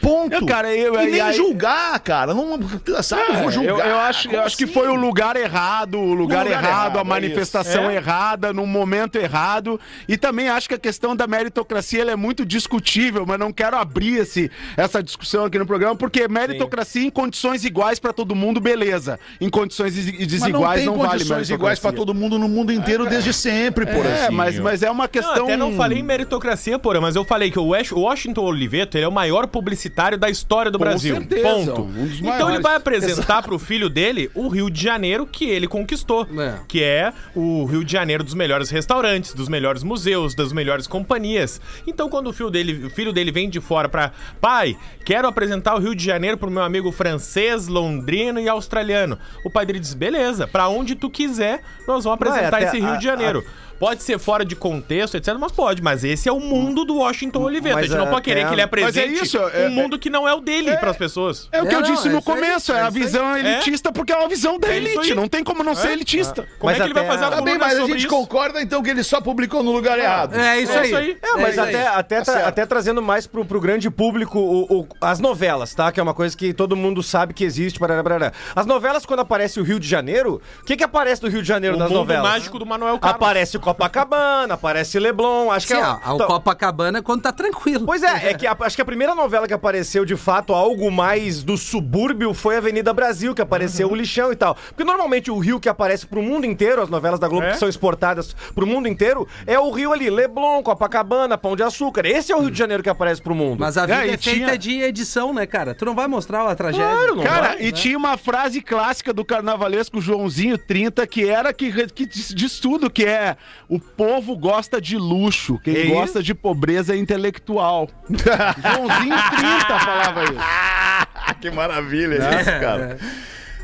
Speaker 4: Ponto.
Speaker 6: Eu, cara, eu-
Speaker 4: e nem
Speaker 6: aí-
Speaker 4: julgar, cara. Não, sabe, eu vou
Speaker 6: É,
Speaker 4: julgar.
Speaker 6: Eu, eu acho, eu acho que
Speaker 4: assim?
Speaker 6: foi o lugar errado, o lugar,
Speaker 4: lugar
Speaker 6: errado,
Speaker 4: errado,
Speaker 6: a
Speaker 4: é
Speaker 6: manifestação.
Speaker 4: É.
Speaker 6: errada, no momento errado. E também acho que a questão da meritocracia ela é muito discutível, mas não quero abrir esse, essa discussão aqui no programa, porque meritocracia em condições iguais pra todo mundo, beleza. Em condições
Speaker 4: não
Speaker 6: desiguais
Speaker 4: tem
Speaker 6: não, vale
Speaker 4: condições iguais pra todo mundo no mundo inteiro desde sempre, por
Speaker 6: É,
Speaker 4: assim.
Speaker 6: mas, mas é uma
Speaker 5: Não,
Speaker 6: questão.
Speaker 5: até não falei em meritocracia, porra, mas eu falei que o Washington Oliveto ele é o maior publicitário da história do
Speaker 6: Com
Speaker 5: Brasil.
Speaker 6: certeza,
Speaker 5: Ponto.
Speaker 6: um
Speaker 5: então ele vai apresentar pro filho dele o Rio de Janeiro que ele conquistou.
Speaker 7: É.
Speaker 5: Que é o Rio de Janeiro dos melhores restaurantes, dos melhores museus, das melhores companhias. Então quando o filho dele, o filho dele vem de fora pra. Pai, quero apresentar o Rio de Janeiro pro meu amigo francês, londrino e australiano. O pai dele diz: beleza, pra onde tu quiser, nós vamos
Speaker 9: é
Speaker 5: apresentar
Speaker 9: até
Speaker 5: esse Rio
Speaker 9: a-
Speaker 5: de Janeiro. Pode ser fora de contexto, etc, mas pode. Mas esse é o mundo do Washington Oliveira.
Speaker 9: Mas
Speaker 5: a gente não
Speaker 9: é-
Speaker 5: pode querer
Speaker 9: é-
Speaker 5: que ele
Speaker 6: Mas é
Speaker 5: apresente
Speaker 6: isso, é-
Speaker 5: um mundo que não é o dele pras pessoas.
Speaker 6: É o que
Speaker 3: É,
Speaker 6: eu disse
Speaker 3: é
Speaker 6: no começo, é,
Speaker 3: é
Speaker 6: a visão elitista porque é uma visão da
Speaker 5: É
Speaker 6: elite. Não tem como não ser elitista.
Speaker 5: Como é que ele vai fazer a
Speaker 4: Tá bem, mas a gente concorda então que ele só publicou no lugar errado.
Speaker 3: É isso
Speaker 5: É
Speaker 3: aí.
Speaker 5: isso aí.
Speaker 9: É, mas até, até,
Speaker 4: certo.
Speaker 9: até trazendo mais pro, pro grande público o- o- as novelas, tá? Que é uma coisa que todo mundo sabe que existe. Barará, barará. As novelas, quando aparece o Rio de Janeiro, o que que aparece do Rio de Janeiro
Speaker 5: O
Speaker 9: nas novelas?
Speaker 5: mágico do Manuel Carlos.
Speaker 9: Aparece Copacabana, aparece Leblon, acho que
Speaker 3: Sim,
Speaker 9: é...
Speaker 3: ó, o
Speaker 9: Então-
Speaker 3: Copacabana é quando tá tranquilo.
Speaker 9: Pois é, é que a- acho que a primeira novela que apareceu de fato algo mais do subúrbio foi Avenida Brasil, que apareceu o lixão e tal. Porque normalmente o rio que aparece pro mundo inteiro, as novelas da Globo
Speaker 5: É?
Speaker 9: que são exportadas pro mundo inteiro, é o rio ali, Leblon, Copacabana, Pão de Açúcar. Esse é o Rio de Janeiro que aparece pro mundo.
Speaker 3: Mas a vida
Speaker 6: É,
Speaker 3: é, feita
Speaker 6: tinha-
Speaker 3: de edição, né, cara? Tu não vai mostrar a tragédia.
Speaker 9: Claro, não
Speaker 6: Cara,
Speaker 9: vai,
Speaker 6: e
Speaker 9: né?
Speaker 6: tinha uma frase clássica do carnavalesco Joãozinho 30 que era que, que diz, diz tudo, que é o povo gosta de luxo, quem
Speaker 9: É
Speaker 6: gosta de pobreza é intelectual. Joãozinho 30 falava isso.
Speaker 4: que maravilha isso, cara.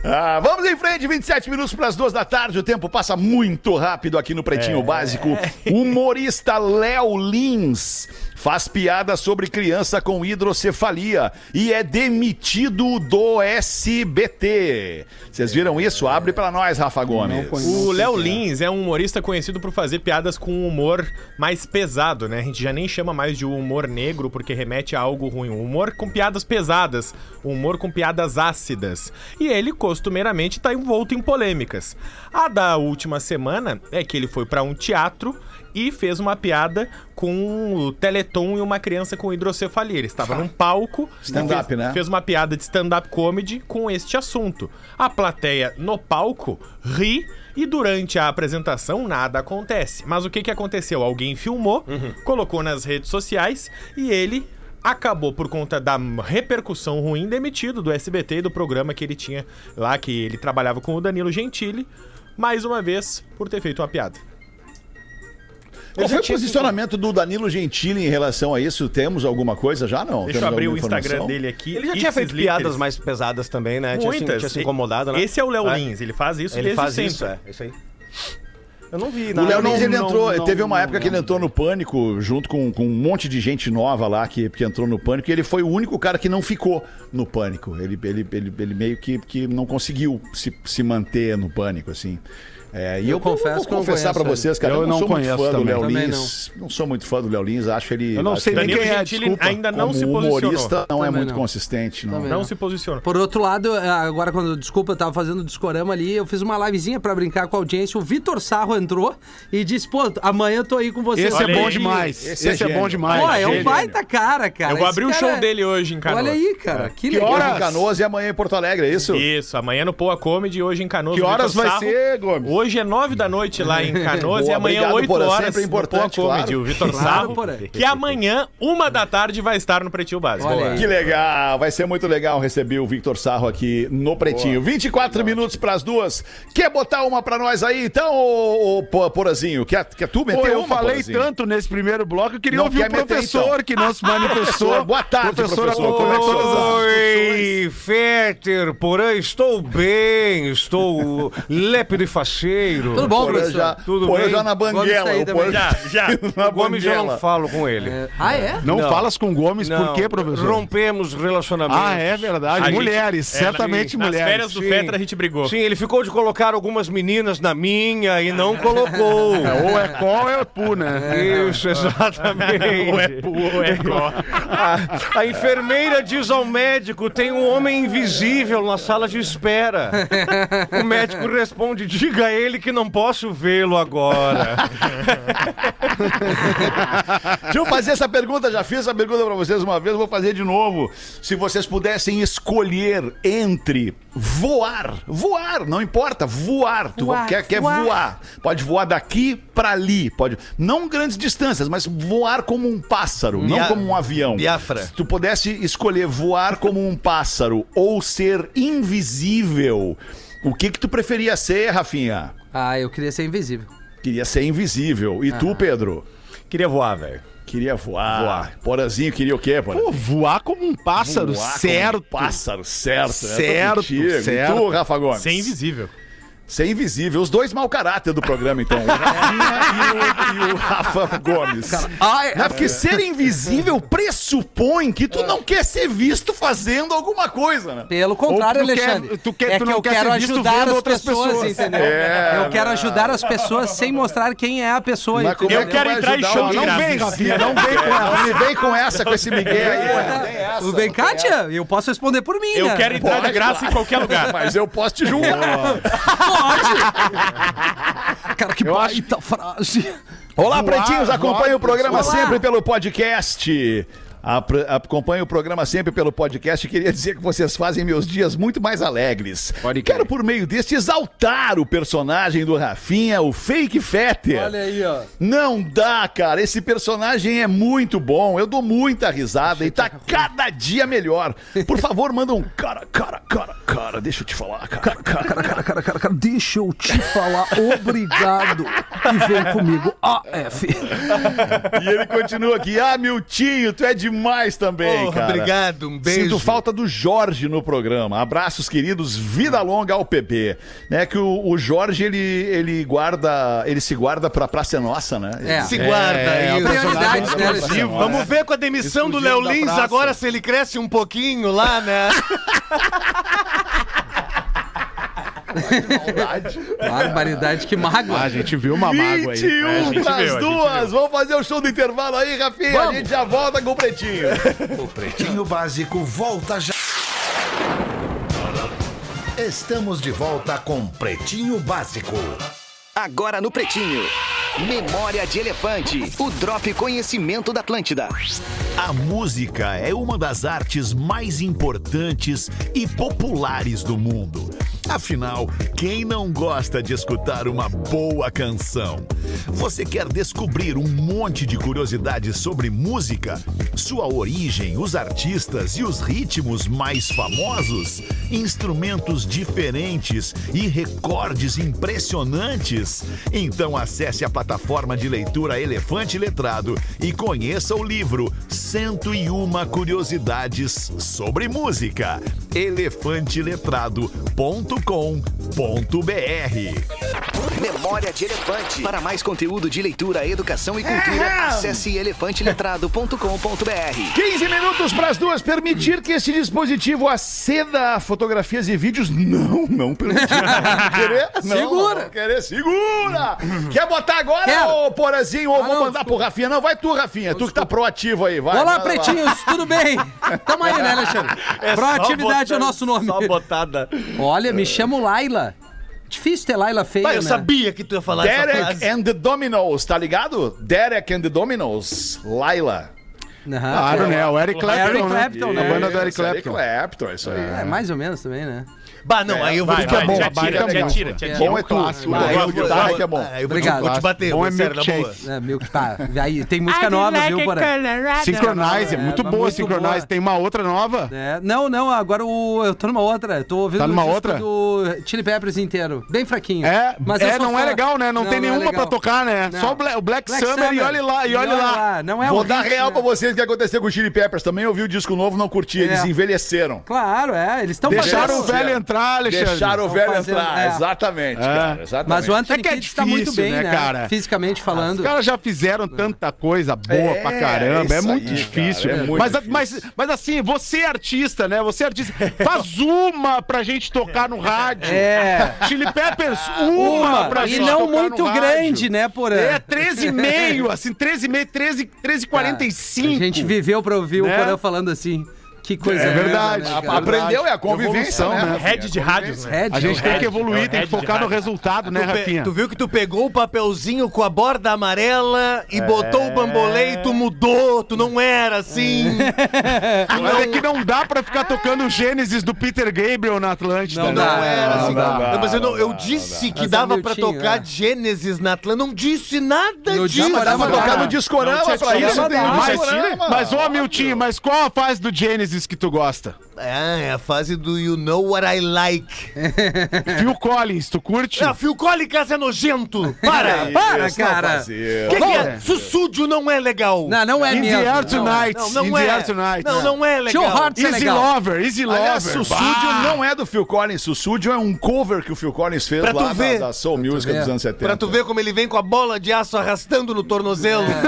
Speaker 4: Ah, vamos em frente, 27 minutos para as duas da tarde. O tempo passa muito rápido aqui no Pretinho Básico. O humorista Léo Lins faz piada sobre criança com hidrocefalia e é demitido do SBT. Vocês viram isso? Abre para nós, Rafa Gomes.
Speaker 5: O Léo Lins é um humorista conhecido por fazer piadas com um humor mais pesado, né? A gente já nem chama mais de humor negro porque remete a algo ruim. Um humor com piadas pesadas, um humor com piadas ácidas. E ele costumeiramente tá envolto em polêmicas. A da última semana é que ele foi para um teatro e fez uma piada com o Teleton e uma criança com hidrocefalia. Ele estava num palco,
Speaker 4: Stand-up,
Speaker 5: fez,
Speaker 4: né?
Speaker 5: fez uma piada de stand-up comedy com este assunto. A plateia no palco ri e durante a apresentação nada acontece. Mas o que, que aconteceu? Alguém filmou, colocou nas redes sociais e ele acabou por conta da repercussão ruim demitido do SBT e do programa que ele tinha lá, que ele trabalhava com o Danilo Gentili, mais uma vez por ter feito uma piada.
Speaker 4: Qual foi o posicionamento do Danilo Gentili em relação a isso? Temos alguma coisa já? Não.
Speaker 5: Deixa eu
Speaker 4: Temos
Speaker 5: abrir o Instagram dele aqui.
Speaker 9: Ele já
Speaker 5: It's
Speaker 9: tinha feito piadas mais pesadas também, né? Tinha se-
Speaker 5: Muitas.
Speaker 9: Tinha se incomodado, né?
Speaker 5: Esse é o Léo
Speaker 9: É.
Speaker 5: Lins, ele faz isso
Speaker 9: Ele
Speaker 5: desde
Speaker 9: faz
Speaker 5: sempre.
Speaker 9: isso, é. Isso aí. Eu não vi
Speaker 4: O
Speaker 9: nada.
Speaker 4: Léo Lins, ele
Speaker 6: não,
Speaker 4: entrou,
Speaker 6: não,
Speaker 4: teve uma
Speaker 6: não,
Speaker 4: época que ele entrou no Pânico, junto com, com um monte de gente nova lá que, que entrou no Pânico, e ele foi o único cara que não ficou no Pânico. Ele, ele, ele, ele meio que, que não conseguiu se, se manter no Pânico, assim. É, e eu,
Speaker 3: confesso
Speaker 4: vou
Speaker 3: que eu não
Speaker 4: confessar pra
Speaker 3: conheço
Speaker 4: vocês, cara, eu,
Speaker 6: Eu
Speaker 4: não,
Speaker 6: não
Speaker 4: sou muito
Speaker 6: conheço
Speaker 4: fã do. Léo Lins. Não. sou muito fã do Léo Lins, acho ele.
Speaker 6: Eu não sei
Speaker 4: que
Speaker 6: nem quem é, desculpa.
Speaker 5: ainda não
Speaker 4: como
Speaker 5: se posicionou.
Speaker 4: humorista não é muito
Speaker 3: não.
Speaker 4: consistente, não.
Speaker 5: Não
Speaker 3: não.
Speaker 5: se posiciona.
Speaker 3: Por outro lado, é, agora quando, desculpa, eu tava fazendo o discorama ali, eu fiz uma livezinha pra brincar com a audiência, o Vitor Sarro entrou e disse, pô, amanhã eu tô aí com vocês.
Speaker 6: Esse é bom demais.
Speaker 4: Esse
Speaker 6: Esse,
Speaker 4: é
Speaker 6: é, bom demais.
Speaker 3: Pô, é um baita cara, cara.
Speaker 5: Eu vou abrir o show
Speaker 3: é-
Speaker 5: dele hoje em Canoas.
Speaker 3: Olha aí, cara, que
Speaker 6: Que
Speaker 3: legal.
Speaker 6: horas?
Speaker 4: Em Canoas e amanhã em Porto Alegre, é isso?
Speaker 5: Isso, amanhã no Poa Comedy, hoje em Canoas.
Speaker 6: Que horas vai ser, Gomes?
Speaker 5: Hoje é nove da noite lá em Canoas
Speaker 4: Boa,
Speaker 5: e amanhã
Speaker 4: obrigado,
Speaker 5: oito horas
Speaker 4: sempre importante,
Speaker 5: Comedy.
Speaker 4: claro.
Speaker 5: O Vitor
Speaker 3: Claro,
Speaker 5: Sarro, que amanhã, uma da tarde, vai estar no Pretinho Básico.
Speaker 3: Olha aí.
Speaker 4: Que legal, vai ser muito legal receber o Victor Sarro aqui no Pretinho. 24 minutos pras duas. Quer botar uma pra nós aí, então, ô, ô, Pô- Porazinho? Quer, quer tu meter
Speaker 6: Pô, eu
Speaker 4: uma,
Speaker 6: falei
Speaker 4: Porazinho?
Speaker 6: tanto nesse primeiro bloco, eu queria
Speaker 4: Não
Speaker 6: ouvir
Speaker 4: quer
Speaker 6: o
Speaker 4: meter,
Speaker 6: professor
Speaker 4: então.
Speaker 6: que não se manifestou.
Speaker 4: Professor, boa tarde, professor.
Speaker 6: como é que
Speaker 4: Professor.
Speaker 6: as
Speaker 9: Oi, Fetter, porém estou bem, estou lépido e faceiro.
Speaker 3: Tudo bom, professor?
Speaker 4: já,
Speaker 9: Tudo bem?
Speaker 4: já na banguela.
Speaker 3: também.
Speaker 5: Já, já.
Speaker 4: na
Speaker 9: O Gomes já não
Speaker 4: banguela.
Speaker 9: falo com ele.
Speaker 3: Ah, é?
Speaker 6: Não,
Speaker 9: Não.
Speaker 6: falas com Gomes, por quê, professor?
Speaker 9: Rompemos relacionamentos.
Speaker 6: Ah, é verdade.
Speaker 5: Gente-
Speaker 6: mulheres,
Speaker 5: é,
Speaker 6: certamente
Speaker 5: Nas
Speaker 6: mulheres.
Speaker 5: férias do
Speaker 9: Sim.
Speaker 5: Fetra a gente brigou.
Speaker 9: Sim, ele ficou de colocar algumas meninas na minha e não colocou.
Speaker 6: Ou é qual ou é pu, né?
Speaker 9: Isso, exatamente.
Speaker 5: Ou é pu ou é có.
Speaker 9: A, a enfermeira diz ao médico: tem um homem invisível na sala de espera. O médico responde: diga a ele que não posso vê-lo agora.
Speaker 4: Deixa eu fazer essa pergunta, já fiz essa pergunta pra vocês uma vez, vou fazer de novo. Se vocês pudessem escolher entre voar, voar, não importa, voar, tu
Speaker 3: Voar,
Speaker 4: quer, quer
Speaker 3: voar.
Speaker 4: voar. Pode voar daqui pra ali, pode, não grandes distâncias, mas voar como um pássaro, não
Speaker 9: Bia-
Speaker 4: como um avião.
Speaker 9: Biafra.
Speaker 4: Se tu pudesse escolher voar como um pássaro ou ser invisível, o que que tu preferia ser, Rafinha?
Speaker 3: Ah, eu queria ser invisível.
Speaker 4: Queria ser invisível. E tu, Pedro?
Speaker 9: Queria voar, velho.
Speaker 4: Queria voar. Porazinho queria o quê, Porazinho?
Speaker 6: Pô, voar como um pássaro,
Speaker 4: Voar como
Speaker 6: certo.
Speaker 4: um pássaro, certo. né? Tô
Speaker 6: Certo,
Speaker 4: contigo.
Speaker 6: certo.
Speaker 4: E tu, Rafa Gomes?
Speaker 5: Ser invisível.
Speaker 4: Ser invisível. Os dois mau caráter do programa, então. O Rafinha e, o, e o Rafa Gomes.
Speaker 7: Ai,
Speaker 4: Não, porque ser invisível pressupõe que tu não quer ser visto fazendo alguma coisa, né?
Speaker 3: Pelo contrário,
Speaker 6: tu quer-
Speaker 3: Alexandre.
Speaker 6: tu quer-
Speaker 3: é
Speaker 6: tu
Speaker 3: que
Speaker 6: não
Speaker 3: eu
Speaker 6: quer
Speaker 3: quero
Speaker 6: ser visto
Speaker 3: ajudar
Speaker 6: vendo
Speaker 3: as
Speaker 6: outras
Speaker 3: pessoas,
Speaker 6: pessoas.
Speaker 3: entendeu?
Speaker 4: É,
Speaker 3: eu quero ajudar as pessoas sem mostrar quem é a pessoa.
Speaker 4: Mas como é que
Speaker 5: quero entrar em show
Speaker 4: Não vem. Rafinha, não vem com essa. Não vem com essa, com esse Miguel aí. Não tem
Speaker 3: Kátia? Eu posso responder por mim,
Speaker 5: Eu
Speaker 3: né?
Speaker 5: quero entrar de graça em qualquer lugar.
Speaker 4: Mas eu posso te julgar.
Speaker 7: cara, que baita frase.
Speaker 4: Olá, pretinhos. Acompanhe o programa
Speaker 3: Olá.
Speaker 4: sempre pelo podcast. Acompanhe o programa sempre pelo podcast. Queria dizer que vocês fazem meus dias muito mais alegres.
Speaker 6: Pode.
Speaker 4: Quero, por meio deste, exaltar o personagem do Rafinha, o Fake Fetter.
Speaker 3: Olha aí, ó.
Speaker 4: Não dá, cara. Esse personagem é muito bom. Eu dou muita risada e tá cada dia melhor. Por favor, manda um cara, cara, cara, cara. Deixa eu te falar, cara. cara,
Speaker 7: Cara, cara, cara, cara, cara, deixa eu te falar. Obrigado. E vem comigo, AF.
Speaker 4: E ele continua aqui. Ah, Miltinho, tu é demais também,
Speaker 9: Porra,
Speaker 4: cara.
Speaker 9: obrigado, um beijo.
Speaker 4: Sinto falta do Jorge no programa. Abraços, queridos. Vida longa ao PB. Né, que o, o Jorge, ele, ele guarda... Ele se guarda pra Praça Nossa, né?
Speaker 3: É.
Speaker 9: Se guarda
Speaker 6: É, é o
Speaker 3: Prioridades, né?
Speaker 9: Vamos ver com a demissão do Léo
Speaker 6: Exclusivo
Speaker 9: Lins agora se ele cresce um pouquinho lá, né?
Speaker 3: Barbaridade, que mágoa.
Speaker 6: Ah, a gente viu uma mágoa aí.
Speaker 4: 21
Speaker 5: É, viu, gente
Speaker 4: duas. Vamos fazer o show do intervalo aí, Rafinha. A gente já volta com o Pretinho.
Speaker 2: O Pretinho Básico volta já. Estamos de volta com Pretinho Básico.
Speaker 10: Agora no Pretinho. Memória de Elefante. O Drop Conhecimento da Atlântida.
Speaker 1: A música é uma das artes mais importantes e populares do mundo. Afinal, quem não gosta de escutar uma boa canção? Você quer descobrir um monte de curiosidades sobre música? Sua origem, os artistas e os ritmos mais famosos? Instrumentos diferentes e recordes impressionantes? Então acesse a plataforma de leitura Elefante Letrado e conheça o livro 101 Curiosidades sobre Música. elefanteletrado.com.br
Speaker 10: Memória de Elefante. Para mais conteúdo de leitura, educação e cultura, acesse elefanteletrado.com.br.
Speaker 4: 15 minutos pras duas. Permitir que esse dispositivo aceda a fotografias e vídeos? Não, não permitir. Não querer? Não,
Speaker 3: Segura.
Speaker 4: Não querer? Segura. Quer botar agora,
Speaker 3: Quero.
Speaker 4: ô Porazinho? Ou
Speaker 3: Ah,
Speaker 4: vou
Speaker 3: não,
Speaker 4: mandar pro Rafinha? Não, vai tu, Rafinha. Tu que tá proativo aí. Vai,
Speaker 3: Olá,
Speaker 4: lá.
Speaker 3: pretinhos, tudo bem? Tamo aí, né, Alexandre? Proatividade é o nosso nome.
Speaker 9: Só botada.
Speaker 3: Olha, me chamo Laila. Difícil ter Laila feia,
Speaker 9: eu
Speaker 3: né?
Speaker 9: sabia que tu ia falar essa
Speaker 4: Derek and the Dominos, tá ligado? Derek and the Dominos. Laila.
Speaker 3: Aham.
Speaker 6: Claro, né? O Eric Clapton,
Speaker 3: Eric
Speaker 6: né?
Speaker 3: Clapton, né?
Speaker 6: A banda do Eric
Speaker 4: Isso, Eric
Speaker 6: Clapton.
Speaker 4: Clapton, isso aí.
Speaker 3: É, mais ou menos também, né?
Speaker 9: Bah, não, aí eu vou
Speaker 5: Vai,
Speaker 9: te
Speaker 5: vai,
Speaker 6: bom,
Speaker 5: já
Speaker 6: a
Speaker 5: tira,
Speaker 6: é
Speaker 5: já tira, já tira.
Speaker 4: Bom é tudo.
Speaker 6: clássico,
Speaker 9: eu-
Speaker 4: é bom.
Speaker 9: eu vou te,
Speaker 3: Obrigado.
Speaker 9: vou te bater,
Speaker 6: Bom é
Speaker 9: sério, na boa.
Speaker 6: milkshake.
Speaker 3: É, meu, tá. Aí, tem música nova, viu, Porã?
Speaker 6: Synchronize, é muito
Speaker 3: É,
Speaker 6: boa Synchronize.
Speaker 3: boa.
Speaker 6: Tem uma outra nova?
Speaker 3: É, não, não, agora eu tô numa outra. Tô ouvindo
Speaker 6: Tá numa
Speaker 3: o disco
Speaker 6: outra?
Speaker 3: do Chili Peppers inteiro. Bem fraquinho.
Speaker 6: É,
Speaker 3: Mas
Speaker 6: é não é legal, né? Não, tem
Speaker 3: é
Speaker 6: nenhuma pra tocar, né? Só o Black, Summer, e olhe lá, e olhe lá.
Speaker 3: Não é
Speaker 4: Vou dar real pra vocês o que aconteceu com o Chili Peppers. Também ouvi o disco novo, não curti. Eles
Speaker 3: É.
Speaker 4: envelheceram.
Speaker 3: Claro, é. Eles estão
Speaker 6: Deixaram o velho entrar, Alexandre.
Speaker 4: Deixaram o velho
Speaker 3: fazendo-
Speaker 4: entrar.
Speaker 3: é.
Speaker 4: Exatamente, cara. Exatamente.
Speaker 3: Mas o Anthony
Speaker 6: É que é
Speaker 3: Kidd tá muito
Speaker 6: difícil,
Speaker 3: bem,
Speaker 6: né,
Speaker 3: né,
Speaker 6: cara?
Speaker 3: Fisicamente falando.
Speaker 6: Os caras já fizeram tanta coisa boa
Speaker 4: É,
Speaker 6: pra caramba. É muito
Speaker 4: aí,
Speaker 6: difícil.
Speaker 4: cara, é muito
Speaker 6: mas,
Speaker 4: difícil.
Speaker 6: Mas, mas assim, você é artista, né? Você é artista. Faz uma pra gente tocar no rádio.
Speaker 3: É.
Speaker 6: Chili Peppers, uma,
Speaker 3: Uma,
Speaker 6: pra
Speaker 3: e
Speaker 6: gente
Speaker 3: não
Speaker 6: tocar
Speaker 3: muito
Speaker 6: no rádio.
Speaker 3: grande, né, Porã?
Speaker 6: É, 13,5, assim, 13,5, 13, 13,45.
Speaker 3: A gente viveu pra ouvir
Speaker 6: Né?
Speaker 3: o Porã falando assim. Que coisa
Speaker 6: É verdade.
Speaker 3: né, cara?
Speaker 4: Aprendeu, é a convivência,
Speaker 6: Evolução,
Speaker 4: né?
Speaker 6: né?
Speaker 5: Head de rádios, né?
Speaker 6: A gente tem que evoluir,
Speaker 5: É
Speaker 6: tem que focar no resultado, né, Rafinha?
Speaker 9: tu viu que tu pegou o papelzinho com a borda amarela e botou o bambolê e tu mudou, tu não era assim.
Speaker 6: Mas é que não dá pra ficar tocando o Gênesis do Peter Gabriel na Atlântida.
Speaker 3: Não
Speaker 6: né?
Speaker 3: dá,
Speaker 9: Não era
Speaker 3: não
Speaker 9: assim.
Speaker 4: dá,
Speaker 9: Não, mas eu, não- eu
Speaker 4: não dá,
Speaker 9: disse
Speaker 4: não
Speaker 9: que
Speaker 3: é
Speaker 9: dava pra tocar
Speaker 3: é.
Speaker 9: Gênesis na Atlântida. Não disse nada
Speaker 3: No
Speaker 9: disso.
Speaker 4: Dá pra tocar no discorama
Speaker 5: Não
Speaker 4: pra isso.
Speaker 6: Mas, mas ô Miltinho, mas qual a fase do Genesis que tu gosta?
Speaker 9: É, é a fase do You Know What I Like.
Speaker 6: Phil Collins, tu curte?
Speaker 9: Ah, Phil Collins é nojento. Para, para,
Speaker 4: Isso, não
Speaker 9: cara. Que que é? Sussúdio não é legal.
Speaker 3: Não, Não, não é
Speaker 6: In
Speaker 3: mesmo.
Speaker 6: the air
Speaker 3: Não.
Speaker 6: tonight.
Speaker 9: Não, não
Speaker 6: In the
Speaker 9: é.
Speaker 6: air tonight.
Speaker 9: Não, não é legal.
Speaker 3: Tio Hearts é
Speaker 6: Easy
Speaker 3: legal.
Speaker 6: Lover, Easy
Speaker 4: Aliás,
Speaker 6: Lover.
Speaker 4: Sussúdio não é do Phil Collins. Sussúdio é um cover que o Phil Collins fez
Speaker 9: Pra tu
Speaker 4: lá da,
Speaker 9: ver.
Speaker 4: da Soul Music dos anos 70.
Speaker 9: Pra tu ver como ele vem com a bola de aço arrastando no tornozelo.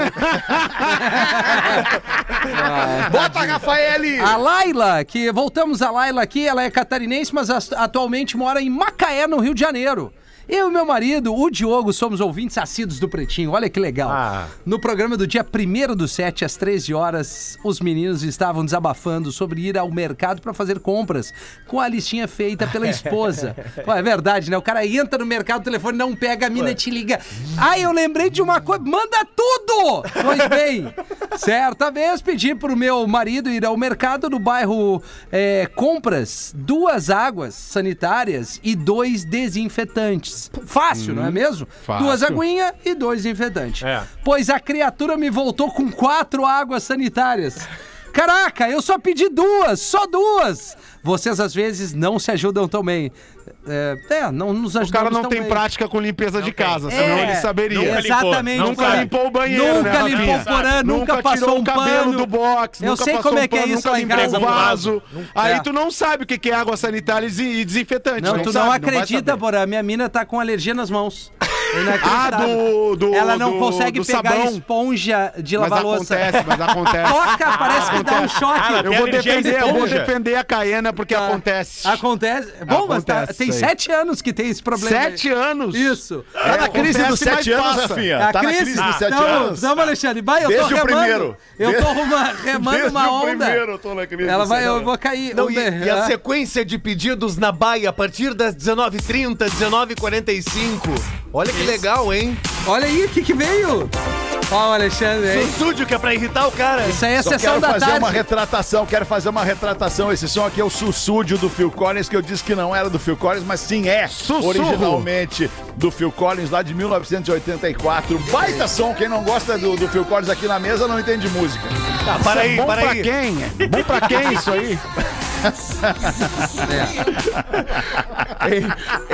Speaker 4: Bota, Rafael!
Speaker 3: Laila, que voltamos a Laila aqui, ela é catarinense, mas as- atualmente mora em Macaé, no Rio de Janeiro. Eu e meu marido, o Diogo, somos ouvintes assíduos do Pretinho. Olha que legal.
Speaker 9: Ah.
Speaker 3: No programa do dia 1 do 7, às 13 horas, os meninos estavam desabafando sobre ir ao mercado para fazer compras com a listinha feita pela esposa. Pô, é verdade, né? O cara entra no mercado, o telefone não pega, a mina te liga. Ah, eu lembrei de uma coisa. Manda tudo! Pois bem, certa vez pedi pro meu marido ir ao mercado do bairro é, Compras duas águas sanitárias e dois desinfetantes. Fácil, não é mesmo?
Speaker 6: fácil.
Speaker 3: Duas aguinhas e dois desinfetantes.
Speaker 5: É.
Speaker 3: Pois a criatura me voltou com quatro águas sanitárias. Caraca, eu só pedi duas, só duas. Vocês às vezes não se ajudam tão bem. É, é, não nos ajudamos
Speaker 6: O cara não
Speaker 3: tão
Speaker 6: tem
Speaker 3: bem.
Speaker 6: prática com limpeza de
Speaker 5: tem.
Speaker 6: casa, senão
Speaker 3: É,
Speaker 6: ele saberia.
Speaker 5: Nunca limpou,
Speaker 3: Exatamente.
Speaker 5: não
Speaker 6: Nunca
Speaker 5: sabe.
Speaker 6: limpou o banheiro,
Speaker 3: Nunca
Speaker 6: né,
Speaker 3: limpou o porã, nunca,
Speaker 6: Nunca
Speaker 3: passou
Speaker 6: tirou
Speaker 3: um
Speaker 6: o cabelo
Speaker 3: pano.
Speaker 6: do box,
Speaker 3: Eu
Speaker 6: nunca
Speaker 3: sei
Speaker 6: passou
Speaker 3: como é
Speaker 6: um
Speaker 3: que é
Speaker 6: pano,
Speaker 3: isso
Speaker 6: nunca
Speaker 3: lá em
Speaker 6: limpou
Speaker 3: casa.
Speaker 6: o vaso. Aí
Speaker 3: É.
Speaker 6: tu não sabe o que que é água sanitária e desinfetante.
Speaker 3: Não, tu não
Speaker 6: sabe,
Speaker 3: acredita. Porã. Minha mina tá com alergia nas mãos. É
Speaker 6: Ah, do, do
Speaker 3: Ela não
Speaker 6: do-
Speaker 3: consegue
Speaker 6: do
Speaker 3: pegar
Speaker 6: sabão.
Speaker 3: esponja de
Speaker 6: Mas
Speaker 3: lavar louça.
Speaker 6: acontece, mas acontece.
Speaker 3: Toca, parece que dá um choque.
Speaker 5: Ah,
Speaker 6: Eu vou defender, eu vou defender a Caiena porque
Speaker 3: Tá.
Speaker 6: acontece.
Speaker 3: Acontece. Bom, mas tá-
Speaker 6: Acontece
Speaker 3: tem
Speaker 6: isso aí.
Speaker 3: sete anos que tem esse problema. aí.
Speaker 6: Sete anos?
Speaker 3: Isso.
Speaker 4: Tá na crise dos
Speaker 6: acontece,
Speaker 4: sete anos. Rafinha.
Speaker 3: A
Speaker 4: Tá na crise dos sete
Speaker 3: Tamo-
Speaker 4: anos.
Speaker 3: Tamo, Alexandre. Vai, eu
Speaker 4: Desde
Speaker 3: tô
Speaker 4: o
Speaker 3: remando.
Speaker 4: primeiro.
Speaker 3: Eu tô uma- remando
Speaker 4: Desde
Speaker 3: uma onda.
Speaker 4: primeiro eu tô na crise
Speaker 3: Ela vai, eu vou cair.
Speaker 9: Não, e, e a sequência de pedidos na Baia a partir das 19h30, 19h45. Olha que legal, hein?
Speaker 3: Olha aí o que que veio. Ó, o Alexandre aí.
Speaker 9: Sussúdio que é pra irritar o cara.
Speaker 3: Isso aí é a
Speaker 4: Só
Speaker 3: sessão
Speaker 4: quero
Speaker 3: da
Speaker 4: fazer
Speaker 3: tarde.
Speaker 4: uma retratação, quero fazer uma retratação. Esse som aqui é o sussúdio do Phil Collins, que eu disse que não era do Phil Collins, mas sim é
Speaker 6: Sussurro.
Speaker 4: originalmente do Phil Collins, lá de 1984. Baita som, quem não gosta do, do Phil Collins aqui na mesa não entende música.
Speaker 9: Tá, para aí,
Speaker 6: Bom
Speaker 9: para
Speaker 6: pra
Speaker 9: aí.
Speaker 6: quem? Bom pra quem isso aí?
Speaker 9: Ei,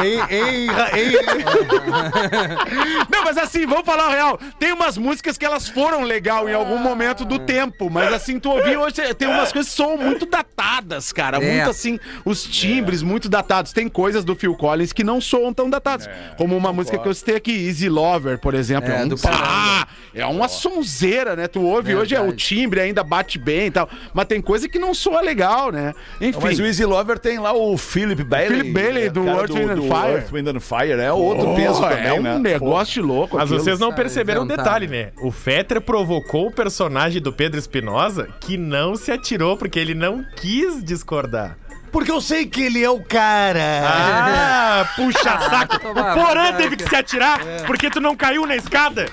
Speaker 9: ei, ei, ei,
Speaker 6: Não, mas assim, vamos falar o real. Tem umas músicas que elas foram legal em algum momento do tempo, mas assim, tu ouviu hoje, tem umas coisas que são muito datadas, cara.
Speaker 3: É.
Speaker 6: Muito assim, os timbres muito datados. Tem coisas do Phil Collins que não soam tão datados. como uma música que eu citei aqui, Easy Lover, por exemplo.
Speaker 3: É,
Speaker 6: É, um,
Speaker 3: do
Speaker 6: ah, é uma sonzeira, né? Tu ouve hoje, é, o timbre ainda bate bem e tal. Mas tem coisa que não soa legal, né? Enfim.
Speaker 4: Mas o Easy Lover tem lá o Philip Bailey.
Speaker 6: Philip Bailey,
Speaker 4: é,
Speaker 6: do Earth, Wind and
Speaker 4: do
Speaker 6: Fire.
Speaker 4: Earth, Wind and Fire, é outro peso
Speaker 6: Porra,
Speaker 4: também,
Speaker 6: é um
Speaker 4: né?
Speaker 6: negócio de louco.
Speaker 5: Mas
Speaker 6: aquilo.
Speaker 5: vocês não perceberam um
Speaker 3: inventaram.
Speaker 5: detalhe, né? O Fetter provocou o personagem do Pedro Espinosa que não se atirou porque ele não quis discordar.
Speaker 9: Porque eu sei que ele é o cara.
Speaker 5: Ah, puxa saco.
Speaker 3: Toma,
Speaker 5: O Porã
Speaker 3: vai,
Speaker 5: teve que se atirar porque tu não caiu na escada.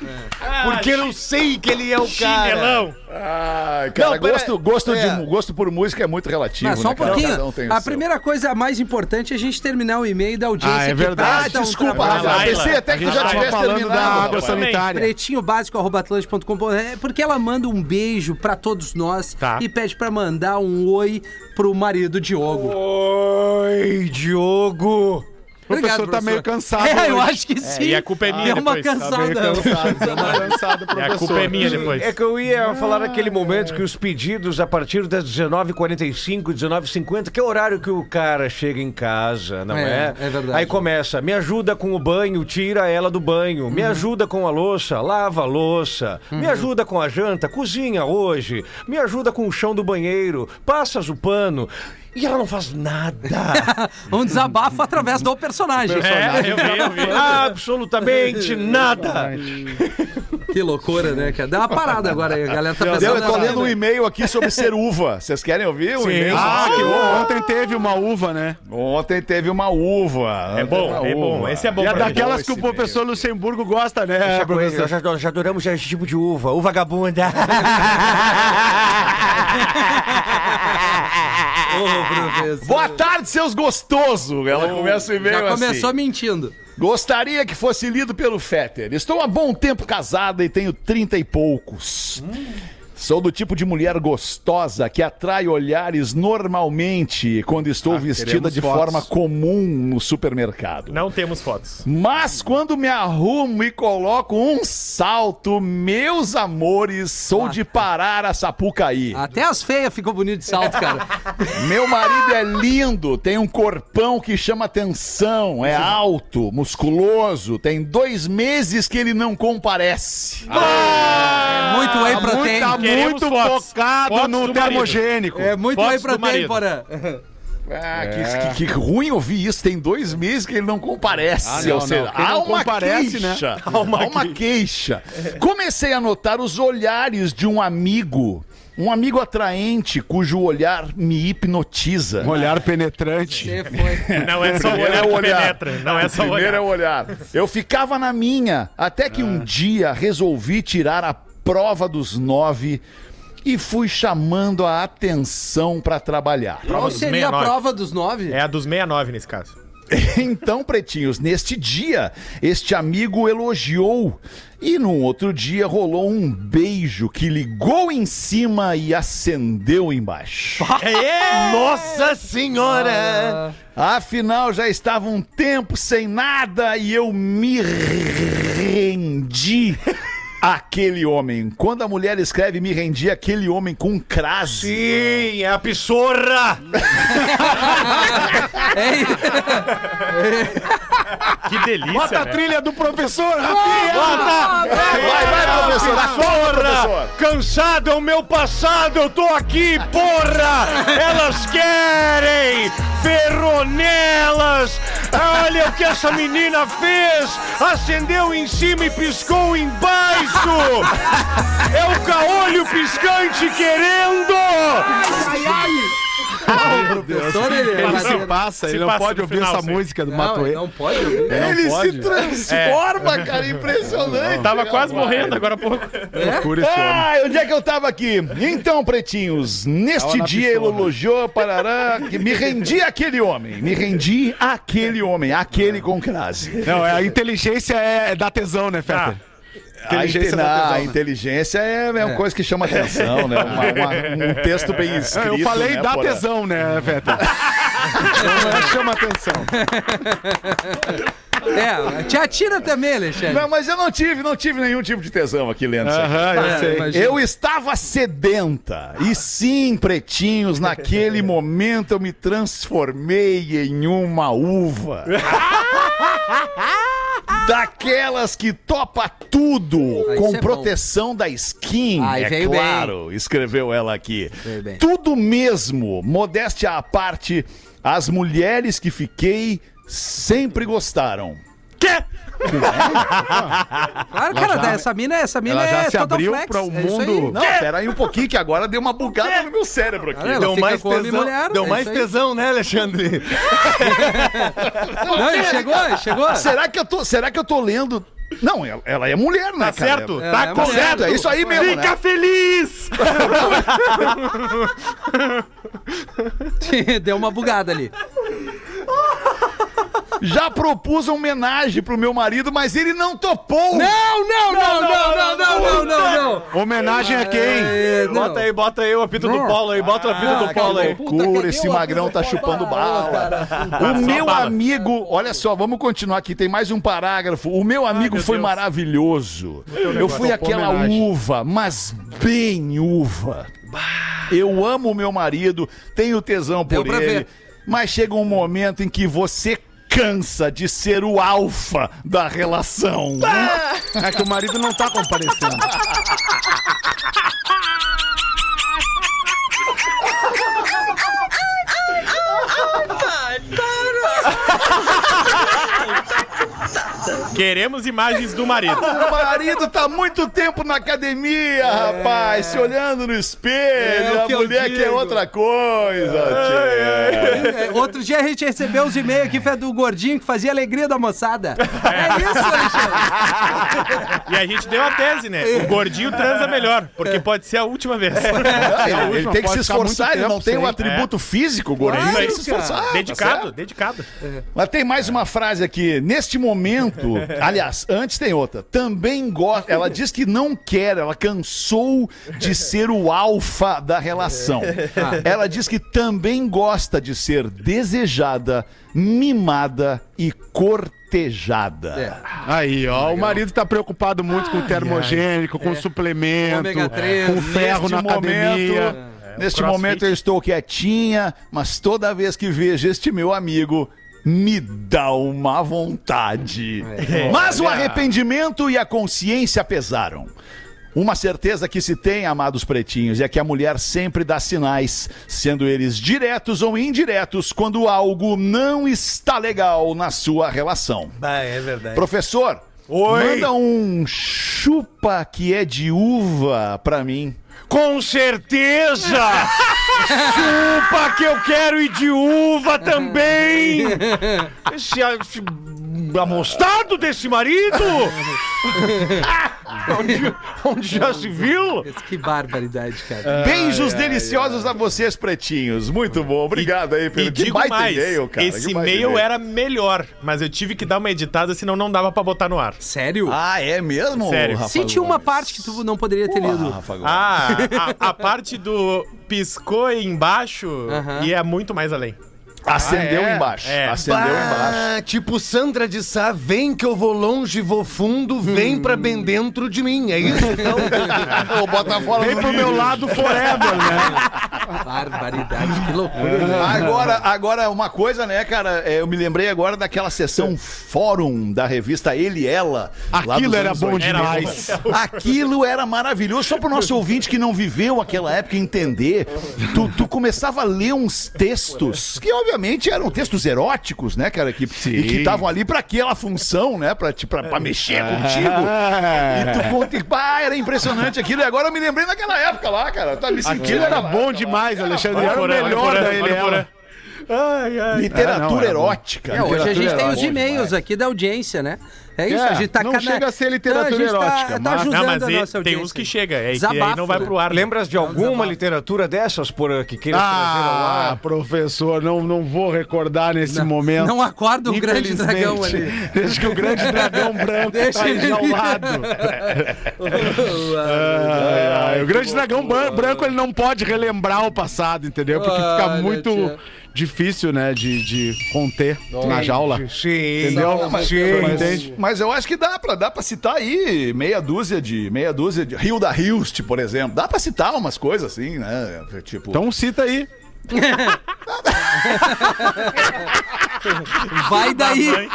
Speaker 9: Porque eu sei que ele é o cara.
Speaker 5: Chinelão.
Speaker 4: Ah, cara,
Speaker 9: Não, pera-
Speaker 4: gosto, gosto,
Speaker 9: é.
Speaker 4: de, gosto por música é muito relativo,
Speaker 3: Mas só um
Speaker 4: né,
Speaker 3: pouquinho.
Speaker 4: Um
Speaker 3: a
Speaker 4: seu.
Speaker 3: primeira coisa mais importante é a gente terminar o e-mail da audiência.
Speaker 6: Ah, é verdade.
Speaker 4: Ah,
Speaker 3: um
Speaker 4: desculpa,
Speaker 3: trabalho.
Speaker 4: Rafa. Pensei até que já tivesse terminado.
Speaker 6: da água sanitária.
Speaker 3: Pretinho básico, é porque ela manda um beijo pra todos nós
Speaker 5: Tá.
Speaker 3: e pede pra mandar um oi pro marido Diogo.
Speaker 9: Oi, Diogo.
Speaker 6: O professor tá meio cansado.
Speaker 3: É, eu
Speaker 6: hoje.
Speaker 3: acho que sim.
Speaker 5: e a culpa é minha
Speaker 3: Deu uma
Speaker 5: depois.
Speaker 3: cansada.
Speaker 6: Deu uma cansada,
Speaker 5: E a
Speaker 6: professor.
Speaker 5: culpa é minha depois.
Speaker 9: É que eu ia falar naquele momento que os pedidos a partir das 19h45, 19h50, que é o horário que o cara chega em casa, não
Speaker 3: É,
Speaker 9: é?
Speaker 3: é verdade.
Speaker 9: Aí começa, me ajuda com o banho, tira ela do banho.
Speaker 3: Uhum.
Speaker 9: Me ajuda com a louça, lava a louça. Me ajuda com a janta, cozinha hoje. Me ajuda com o chão do banheiro, passas o pano. E ela não faz nada.
Speaker 3: Um desabafo através do personagem.
Speaker 5: É, eu vi, eu vi.
Speaker 9: Absolutamente nada.
Speaker 3: Que loucura, né, cara? Dá uma parada agora aí, a galera tá pensando...
Speaker 4: eu tô lendo um e-mail aqui sobre ser uva. Vocês querem ouvir o e-mail?
Speaker 6: Ah, que bom. Ontem teve uma uva, né?
Speaker 4: Ontem teve uma uva.
Speaker 5: É bom, é bom. Esse é bom
Speaker 6: E é daquelas que o professor Luxemburgo gosta, né,
Speaker 9: Já,
Speaker 6: professor?
Speaker 9: já, já adoramos esse tipo de uva, uva vagabunda.
Speaker 3: Professor.
Speaker 4: Boa tarde, seus gostosos. Ela começa o e-mail
Speaker 3: Já começou
Speaker 4: assim.
Speaker 3: mentindo.
Speaker 4: Gostaria que fosse lido pelo Fetter. Estou há bom tempo casada e tenho trinta e poucos. Sou do tipo de mulher gostosa que atrai olhares normalmente quando estou vestida
Speaker 6: queremos
Speaker 4: de
Speaker 6: fotos.
Speaker 4: forma comum no supermercado.
Speaker 5: Não temos fotos.
Speaker 4: Mas quando me arrumo e coloco um salto, meus amores, sou de parar a Sapucaí.
Speaker 3: Até as feias ficou bonito de salto, cara.
Speaker 4: Meu marido é lindo, tem um corpão que chama atenção, é alto, musculoso, tem dois meses que ele não comparece.
Speaker 3: É muito whey protein.
Speaker 6: Muito
Speaker 5: fotos.
Speaker 6: focado
Speaker 5: Fotos
Speaker 6: no termogênico.
Speaker 3: É muito
Speaker 5: Fotos
Speaker 3: protein,
Speaker 5: marido.
Speaker 3: Porã.
Speaker 4: Ah, que, que- que ruim ouvir isso. Tem dois meses que ele não comparece.
Speaker 6: Ah, não,
Speaker 4: ou seja, há
Speaker 6: não
Speaker 4: uma
Speaker 6: comparece, né?
Speaker 4: queixa. Há uma, queixa. Comecei a notar os olhares de um amigo. Um amigo atraente cujo olhar me hipnotiza.
Speaker 6: Um olhar penetrante.
Speaker 5: Não é só o
Speaker 4: Primeiro
Speaker 5: olhar
Speaker 4: é o olhar.
Speaker 5: penetra. Não é só o
Speaker 4: Primeiro
Speaker 5: olhar.
Speaker 4: é o olhar. Eu ficava na minha, até que um dia resolvi tirar a prova dos nove e fui chamando a atenção para trabalhar.
Speaker 3: Qual seria a
Speaker 5: 69.
Speaker 3: prova dos nove?
Speaker 5: É a dos 69 nesse caso.
Speaker 4: Então, pretinhos, neste dia, este amigo elogiou e num outro dia rolou um beijo que ligou em cima e acendeu embaixo.
Speaker 9: Nossa senhora!
Speaker 4: Afinal, já estava um tempo sem nada e eu me rendi àquele homem. Quando a mulher escreve me rendi àquele homem com crase.
Speaker 9: Sim, é a pissorra!
Speaker 5: Que delícia,
Speaker 6: Bota a
Speaker 5: né?
Speaker 6: trilha do professor, Rafinha!
Speaker 4: Vai, vai, professor, acorda, professor.
Speaker 9: Porra! Cansado é o meu passado, eu tô aqui, porra! Elas querem! Ferronelas! Olha o que essa menina fez! Acendeu em cima e piscou embaixo! É o caolho piscante querendo!
Speaker 3: Professor, ele é
Speaker 6: Ele se
Speaker 3: maneiro.
Speaker 6: passa, ele
Speaker 5: Se
Speaker 6: não
Speaker 5: passa
Speaker 6: pode ouvir
Speaker 5: final,
Speaker 6: essa
Speaker 5: sim.
Speaker 6: música do
Speaker 3: Não,
Speaker 6: Matoê.
Speaker 3: ele não pode ouvir.
Speaker 4: Ele
Speaker 6: pode.
Speaker 4: se transforma, cara, impressionante.
Speaker 5: Tava quase morrendo agora há pouco.
Speaker 6: Homem.
Speaker 4: Ah, onde é que eu tava aqui? Então, pretinhos, neste dia ele elogiou, parará, que me rendi àquele homem. Me rendi àquele homem, aquele com crase.
Speaker 6: Não, a inteligência é, é da tesão, né, Feta?
Speaker 4: A,
Speaker 6: Inteligência
Speaker 4: não,
Speaker 6: tesão,
Speaker 4: a
Speaker 6: né?
Speaker 4: inteligência é, é uma coisa que chama atenção, né? Uma- uma- um texto bem escrito.
Speaker 6: eu falei
Speaker 4: né,
Speaker 6: da
Speaker 4: Porã?
Speaker 6: tesão, né, Feta? Não é, chama atenção.
Speaker 3: É, te atira também, Alexandre.
Speaker 4: Não, mas eu não tive, não tive nenhum tipo de tesão aqui lendo isso aqui.
Speaker 6: Aham, eu sei.
Speaker 3: imagina.
Speaker 4: Eu estava sedenta. E sim, pretinhos, naquele momento eu me transformei em uma uva. Daquelas que topa tudo
Speaker 3: Ah,
Speaker 4: com
Speaker 3: é
Speaker 4: proteção da skin,
Speaker 3: Ai,
Speaker 4: é
Speaker 3: veio bem.
Speaker 4: claro, escreveu ela aqui. Tudo mesmo, modéstia à parte, as mulheres que fiquei sempre gostaram.
Speaker 5: Quê?
Speaker 3: Claro, cara,
Speaker 6: já-
Speaker 3: essa mina, essa mina
Speaker 6: ela já
Speaker 3: é
Speaker 6: se
Speaker 3: total
Speaker 6: abriu
Speaker 3: flex,
Speaker 6: para o
Speaker 3: é isso aí.
Speaker 6: mundo.
Speaker 4: Não, pera aí um pouquinho que agora deu uma bugada no meu cérebro aqui.
Speaker 3: Cara, ela
Speaker 9: Deu
Speaker 3: fica
Speaker 9: mais
Speaker 3: com
Speaker 9: tesão,
Speaker 3: mulher,
Speaker 9: deu
Speaker 3: é
Speaker 9: mais
Speaker 3: isso aí.
Speaker 9: tesão, né, Alexandre?
Speaker 3: Não, ele chegou, ele chegou.
Speaker 4: Será que eu tô, será que eu tô lendo? Não, ela, ela é mulher, né,
Speaker 5: Tá
Speaker 4: cara?
Speaker 5: certo?
Speaker 3: É,
Speaker 5: tá
Speaker 3: é
Speaker 5: correto.
Speaker 4: certo, é isso aí mesmo,
Speaker 5: Fica
Speaker 4: né?
Speaker 5: feliz!
Speaker 3: Deu uma bugada ali.
Speaker 4: Já propus uma homenagem pro meu marido, mas ele não topou.
Speaker 3: Não, não, não, não, não, não, não, não. não.
Speaker 6: Homenagem a quem?
Speaker 9: Bota aí, bota aí o apito do Paulo aí, bota o apito do Paulo aí.
Speaker 4: Loucura, esse magrão tá chupando bala. O meu amigo, olha só, vamos continuar aqui, tem mais um parágrafo. O meu amigo foi maravilhoso. Eu fui aquela uva, mas bem uva. Eu amo o meu marido, tenho tesão por ele. Mas chega um momento em que você cansa de ser o alfa da relação.
Speaker 6: É que o marido não tá comparecendo.
Speaker 5: Queremos imagens do marido.
Speaker 4: O marido tá muito tempo na academia, rapaz, se olhando no espelho.
Speaker 3: É o
Speaker 4: a
Speaker 3: que
Speaker 4: mulher quer outra coisa.
Speaker 3: É, Outro dia a gente recebeu os e-mails aqui foi do gordinho que fazia alegria da moçada. É isso, Alexandre.
Speaker 5: E a gente deu a tese, né? O gordinho transa melhor, porque pode ser a última vez.
Speaker 4: Ah, ele,
Speaker 6: a
Speaker 4: ele
Speaker 6: última,
Speaker 4: tem que se esforçar, ele não tem o
Speaker 6: sem.
Speaker 4: atributo físico, gordinho.
Speaker 3: Claro,
Speaker 4: tem que se esforçar. tá
Speaker 5: Dedicado,
Speaker 4: certo?
Speaker 5: dedicado.
Speaker 4: Mas tem mais uma frase aqui. Neste momento, Aliás, antes tem outra. Também gosta. Ela diz que não quer, ela cansou de ser o alfa da relação. Ela diz que também gosta de ser desejada, mimada e cortejada.
Speaker 6: Aí, ó, o marido tá preocupado muito com o termogênico, com suplemento,
Speaker 3: Ômega três.
Speaker 6: com ferro na academia.
Speaker 4: Neste
Speaker 5: crossfit.
Speaker 4: momento eu estou quietinha, mas toda vez que vejo este meu amigo, me dá uma vontade. Mas o arrependimento e a consciência pesaram. Uma certeza que se tem, amados pretinhos, é que a mulher sempre dá sinais, sendo eles diretos ou indiretos, quando algo não está legal na sua relação.
Speaker 9: é verdade.
Speaker 4: Professor, manda um chupa que é de uva pra mim.
Speaker 9: Com certeza! Chupa que eu quero e de uva também! Esse, esse amostado desse marido! onde, onde já se viu?
Speaker 3: Que barbaridade, cara.
Speaker 4: Beijos deliciosos a vocês, pretinhos. Muito bom. Obrigado aí pelo
Speaker 5: E
Speaker 4: que
Speaker 5: digo
Speaker 4: baita
Speaker 5: mais,
Speaker 4: e-mail, cara.
Speaker 5: esse e-mail era melhor, mas eu tive que dar uma editada, senão não dava pra botar no ar.
Speaker 3: Sério?
Speaker 4: Ah, é mesmo?
Speaker 5: Sério.
Speaker 4: Rafa
Speaker 3: Senti uma parte que tu não poderia ter lido.
Speaker 4: Rafa Gomes.
Speaker 5: Ah, a, a parte do piscou embaixo
Speaker 3: Aham.
Speaker 5: ia muito mais além.
Speaker 4: Acendeu
Speaker 6: é?
Speaker 4: embaixo.
Speaker 5: É.
Speaker 4: Acendeu embaixo.
Speaker 9: Ah, tipo Sandra de Sá, vem que eu vou longe, vou fundo, vem pra bem dentro de mim. É isso? Então,
Speaker 4: Ô, bota fora
Speaker 6: Vem
Speaker 4: do
Speaker 6: pro meu
Speaker 4: livro.
Speaker 6: lado forever, né?
Speaker 3: Barbaridade, que loucura. né?
Speaker 4: Agora, agora, uma coisa, né, cara? é, Eu me lembrei agora daquela sessão fórum da revista Ele e Ela.
Speaker 6: Aquilo era bom
Speaker 4: 80.
Speaker 6: demais.
Speaker 4: Aquilo era maravilhoso. Só pro nosso ouvinte que não viveu aquela época entender, tu, tu começava a ler uns textos que, obviamente, eram textos eróticos, né, cara? Que, e que estavam ali pra aquela função, né? Pra, te- pra, pra mexer contigo. E tu conta, pá, era impressionante aquilo. E agora eu me lembrei naquela época lá, cara. Tá me sentindo.
Speaker 6: Aquilo era bom demais,
Speaker 4: lá.
Speaker 6: Alexandre. Era o melhor da ele.
Speaker 9: Ai, ai.
Speaker 4: Literatura
Speaker 6: É, não, bom.
Speaker 4: erótica.
Speaker 3: É, hoje a
Speaker 4: literatura
Speaker 3: gente tem os e-mails aqui da audiência, né? É isso,
Speaker 6: É,
Speaker 3: a gente tá
Speaker 6: não
Speaker 3: cana-
Speaker 6: chega a ser literatura
Speaker 3: Não, a tá-
Speaker 6: erótica,
Speaker 3: Tá,
Speaker 6: mas-
Speaker 3: ajudando
Speaker 5: Não, mas
Speaker 3: a nossa
Speaker 5: tem
Speaker 3: audiência.
Speaker 5: uns que chega, é, que aí não vai pro ar.
Speaker 9: Lembras de alguma literatura dessas, por que queira trazer ao
Speaker 6: Ah,
Speaker 9: ar?
Speaker 6: professor, não, não vou recordar nesse momento.
Speaker 3: Não acorda o grande dragão ali.
Speaker 6: Deixa que o grande dragão branco
Speaker 3: Deixa
Speaker 6: tá
Speaker 3: ele
Speaker 6: ao lado. Ai, ai, o grande dragão branco ele não pode relembrar o passado, entendeu? Porque fica muito
Speaker 3: tia.
Speaker 6: Difícil, né, de, de conter na jaula.
Speaker 9: Sim,
Speaker 6: Entendeu?
Speaker 4: Mas,
Speaker 6: Sim,
Speaker 4: mas-
Speaker 6: entende?
Speaker 4: mas eu acho que dá pra, dá pra citar aí meia dúzia de meia dúzia de Rio da Hilst, por exemplo. Dá pra citar umas coisas assim, né? Tipo,
Speaker 6: Então cita aí.
Speaker 3: Vai daí.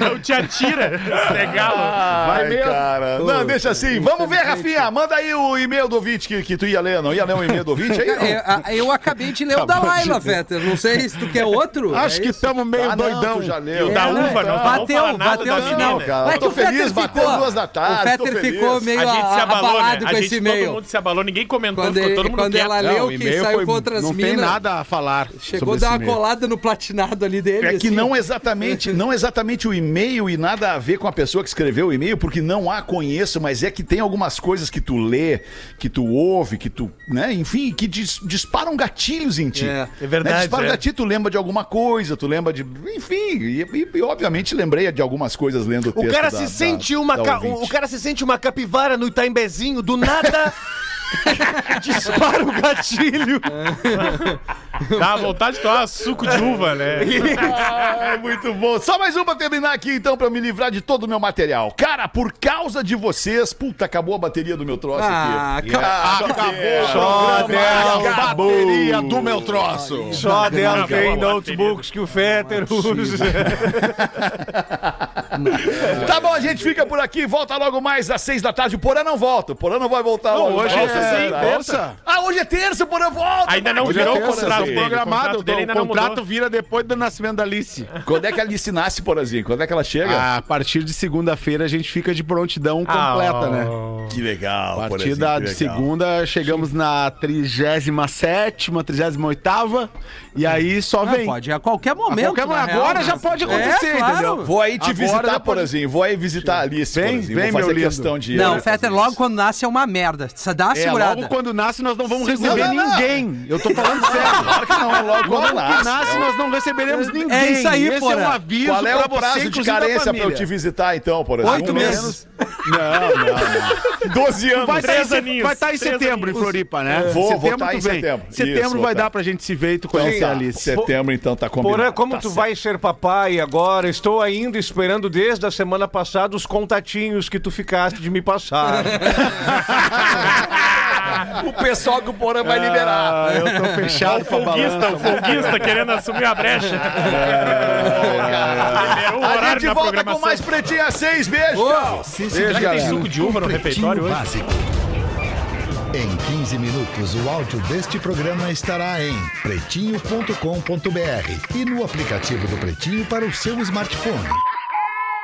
Speaker 5: Não te atira, legal.
Speaker 4: Ai,
Speaker 6: Vai mesmo?
Speaker 4: cara. Não, deixa assim. Vamos ver, Rafinha. Manda aí o e-mail do ouvinte que, que tu ia ler. Não ia ler o e-mail do ouvinte aí? Não?
Speaker 3: eu, a- eu acabei de ler o da Laila, Fetter. Não sei se tu quer outro.
Speaker 6: Acho
Speaker 3: É
Speaker 6: que estamos meio
Speaker 4: Ah, não,
Speaker 6: doidão.
Speaker 4: já leu.
Speaker 5: o da
Speaker 3: É,
Speaker 5: uva,
Speaker 3: então,
Speaker 5: não
Speaker 3: bateu, bateu
Speaker 5: da
Speaker 3: o sinal.
Speaker 4: cara. Eu
Speaker 3: é que
Speaker 4: tô feliz, bateu
Speaker 3: ficou,
Speaker 4: duas da tarde,
Speaker 3: O Fetter ficou meio
Speaker 5: A gente se
Speaker 3: a-
Speaker 5: abalou, né?
Speaker 3: abalado
Speaker 5: A
Speaker 3: com
Speaker 5: gente,
Speaker 3: esse
Speaker 5: todo
Speaker 3: e-mail.
Speaker 5: mundo se abalou, ninguém comentou,
Speaker 3: Quando,
Speaker 5: ficou todo mundo
Speaker 3: quando ela leu
Speaker 6: o
Speaker 3: que
Speaker 6: e-mail
Speaker 3: saiu com outras
Speaker 6: Não tem
Speaker 3: minas,
Speaker 6: nada a falar.
Speaker 3: chegou a dar uma colada no platinado ali dele.
Speaker 4: É que
Speaker 3: assim.
Speaker 4: não exatamente, não exatamente o e-mail e nada a ver com a pessoa que escreveu o e-mail, porque não há conheço, mas é que tem algumas coisas que tu lê, que tu ouve, que tu, né, enfim, que dis- disparam gatilhos em ti.
Speaker 3: É,
Speaker 5: é verdade,
Speaker 4: Né, Dispara
Speaker 5: é.
Speaker 4: gatilho, tu lembra de alguma coisa, tu lembra de, enfim, e, e- e, obviamente lembrei de algumas coisas lendo o
Speaker 9: O
Speaker 4: texto
Speaker 9: cara
Speaker 4: da-
Speaker 9: se
Speaker 4: da-
Speaker 9: sente uma
Speaker 4: da
Speaker 9: ca-
Speaker 4: ouvinte.
Speaker 9: o cara se sente uma capivara no Itaimbezinho, do nada dispara o gatilho.
Speaker 5: Dá vontade de tomar suco de uva, né?
Speaker 4: Ai, muito bom. Só mais um pra terminar aqui, então, pra eu me livrar de todo o meu material. Cara, por causa de vocês, puta, acabou a bateria do meu troço
Speaker 3: Ah,
Speaker 4: aqui.
Speaker 3: acabou.
Speaker 4: acabou.
Speaker 9: Só
Speaker 4: Programa
Speaker 9: dela.
Speaker 4: acabou.
Speaker 6: Bateria do meu troço.
Speaker 9: Só dela tem
Speaker 5: a
Speaker 9: notebooks que o Fetter usa.
Speaker 4: Tá bom, a gente fica por aqui. Volta logo mais às seis da tarde. O Porã não volta. O Porã não vai voltar
Speaker 6: Não,
Speaker 4: logo.
Speaker 6: hoje é
Speaker 4: sim,
Speaker 6: terça.
Speaker 4: Ah, hoje é terça, o Porã volta.
Speaker 5: Ainda não
Speaker 4: Hoje é
Speaker 5: virou o contrato dele.
Speaker 6: programado.
Speaker 5: contrato dele ainda
Speaker 6: o
Speaker 5: não
Speaker 6: contrato vira depois do nascimento da Alice.
Speaker 4: Quando é que a Alice nasce, Porazinho? Quando é que ela chega?
Speaker 6: Ah, A partir de segunda-feira a gente fica de prontidão completa,
Speaker 5: Ah,
Speaker 6: né?
Speaker 4: Que legal,
Speaker 6: A partir da de
Speaker 4: legal.
Speaker 6: segunda chegamos na 37 38 e aí só
Speaker 3: Ah,
Speaker 6: vem.
Speaker 3: pode, a qualquer momento.
Speaker 6: qualquer
Speaker 3: na
Speaker 6: momento. Agora
Speaker 3: real,
Speaker 6: já
Speaker 3: mas-
Speaker 6: pode acontecer,
Speaker 3: é, claro.
Speaker 6: entendeu?
Speaker 4: Vou aí te
Speaker 6: Agora
Speaker 4: visitar,
Speaker 6: pode-
Speaker 4: Porazinho. Vou aí visitar a Alice,
Speaker 6: Vem,
Speaker 4: Porazinho.
Speaker 6: vem,
Speaker 4: Vou fazer
Speaker 6: meu lindo.
Speaker 4: questão de
Speaker 3: Não, Fetter, logo quando nasce é uma merda. Você dá uma
Speaker 6: É,
Speaker 3: segurada.
Speaker 6: logo quando nasce nós não vamos receber
Speaker 4: Não, não, não.
Speaker 6: ninguém. Eu tô falando sério.
Speaker 4: Claro que não, é logo
Speaker 6: Logo
Speaker 4: quando nasce.
Speaker 6: nasce, nós não receberemos ninguém.
Speaker 3: isso aí,
Speaker 6: Esse é
Speaker 3: porra.
Speaker 6: um aviso
Speaker 4: Qual é o prazo
Speaker 6: você,
Speaker 4: de carência pra eu te visitar, então, por exemplo?
Speaker 3: Oito
Speaker 4: Um
Speaker 3: meses.
Speaker 6: Não, não, não.
Speaker 4: 12 anos.
Speaker 6: Vai
Speaker 5: Três
Speaker 6: estar em,
Speaker 5: aninhos,
Speaker 6: vai estar em
Speaker 5: três
Speaker 6: setembro em. Floripa, né?
Speaker 4: Vou, vou
Speaker 6: setembro
Speaker 4: tá em
Speaker 6: vem.
Speaker 4: setembro.
Speaker 6: Setembro vai
Speaker 4: tá.
Speaker 6: dar pra gente se ver e tu conhecer a
Speaker 4: tá.
Speaker 6: Alice.
Speaker 4: Setembro, então, tá combinado.
Speaker 9: Porã, como
Speaker 4: Tá
Speaker 9: tu
Speaker 4: certo.
Speaker 9: vai ser papai agora? Estou ainda esperando desde a semana passada os contatinhos que tu ficaste de me passar.
Speaker 4: O pessoal que o Porã vai liberar.
Speaker 6: Ah, eu tô fechado com a
Speaker 5: Folguista,
Speaker 6: balança.
Speaker 5: o folguista querendo assumir a brecha. Liberou o
Speaker 4: A
Speaker 5: horário
Speaker 4: gente volta com mais Pretinho a 6. Beijo,
Speaker 2: se
Speaker 5: Será que tem suco de uva no refeitório hoje?
Speaker 2: Básico. Em 15 minutos, o áudio deste programa estará em pretinho.com.br e no aplicativo do Pretinho para o seu smartphone.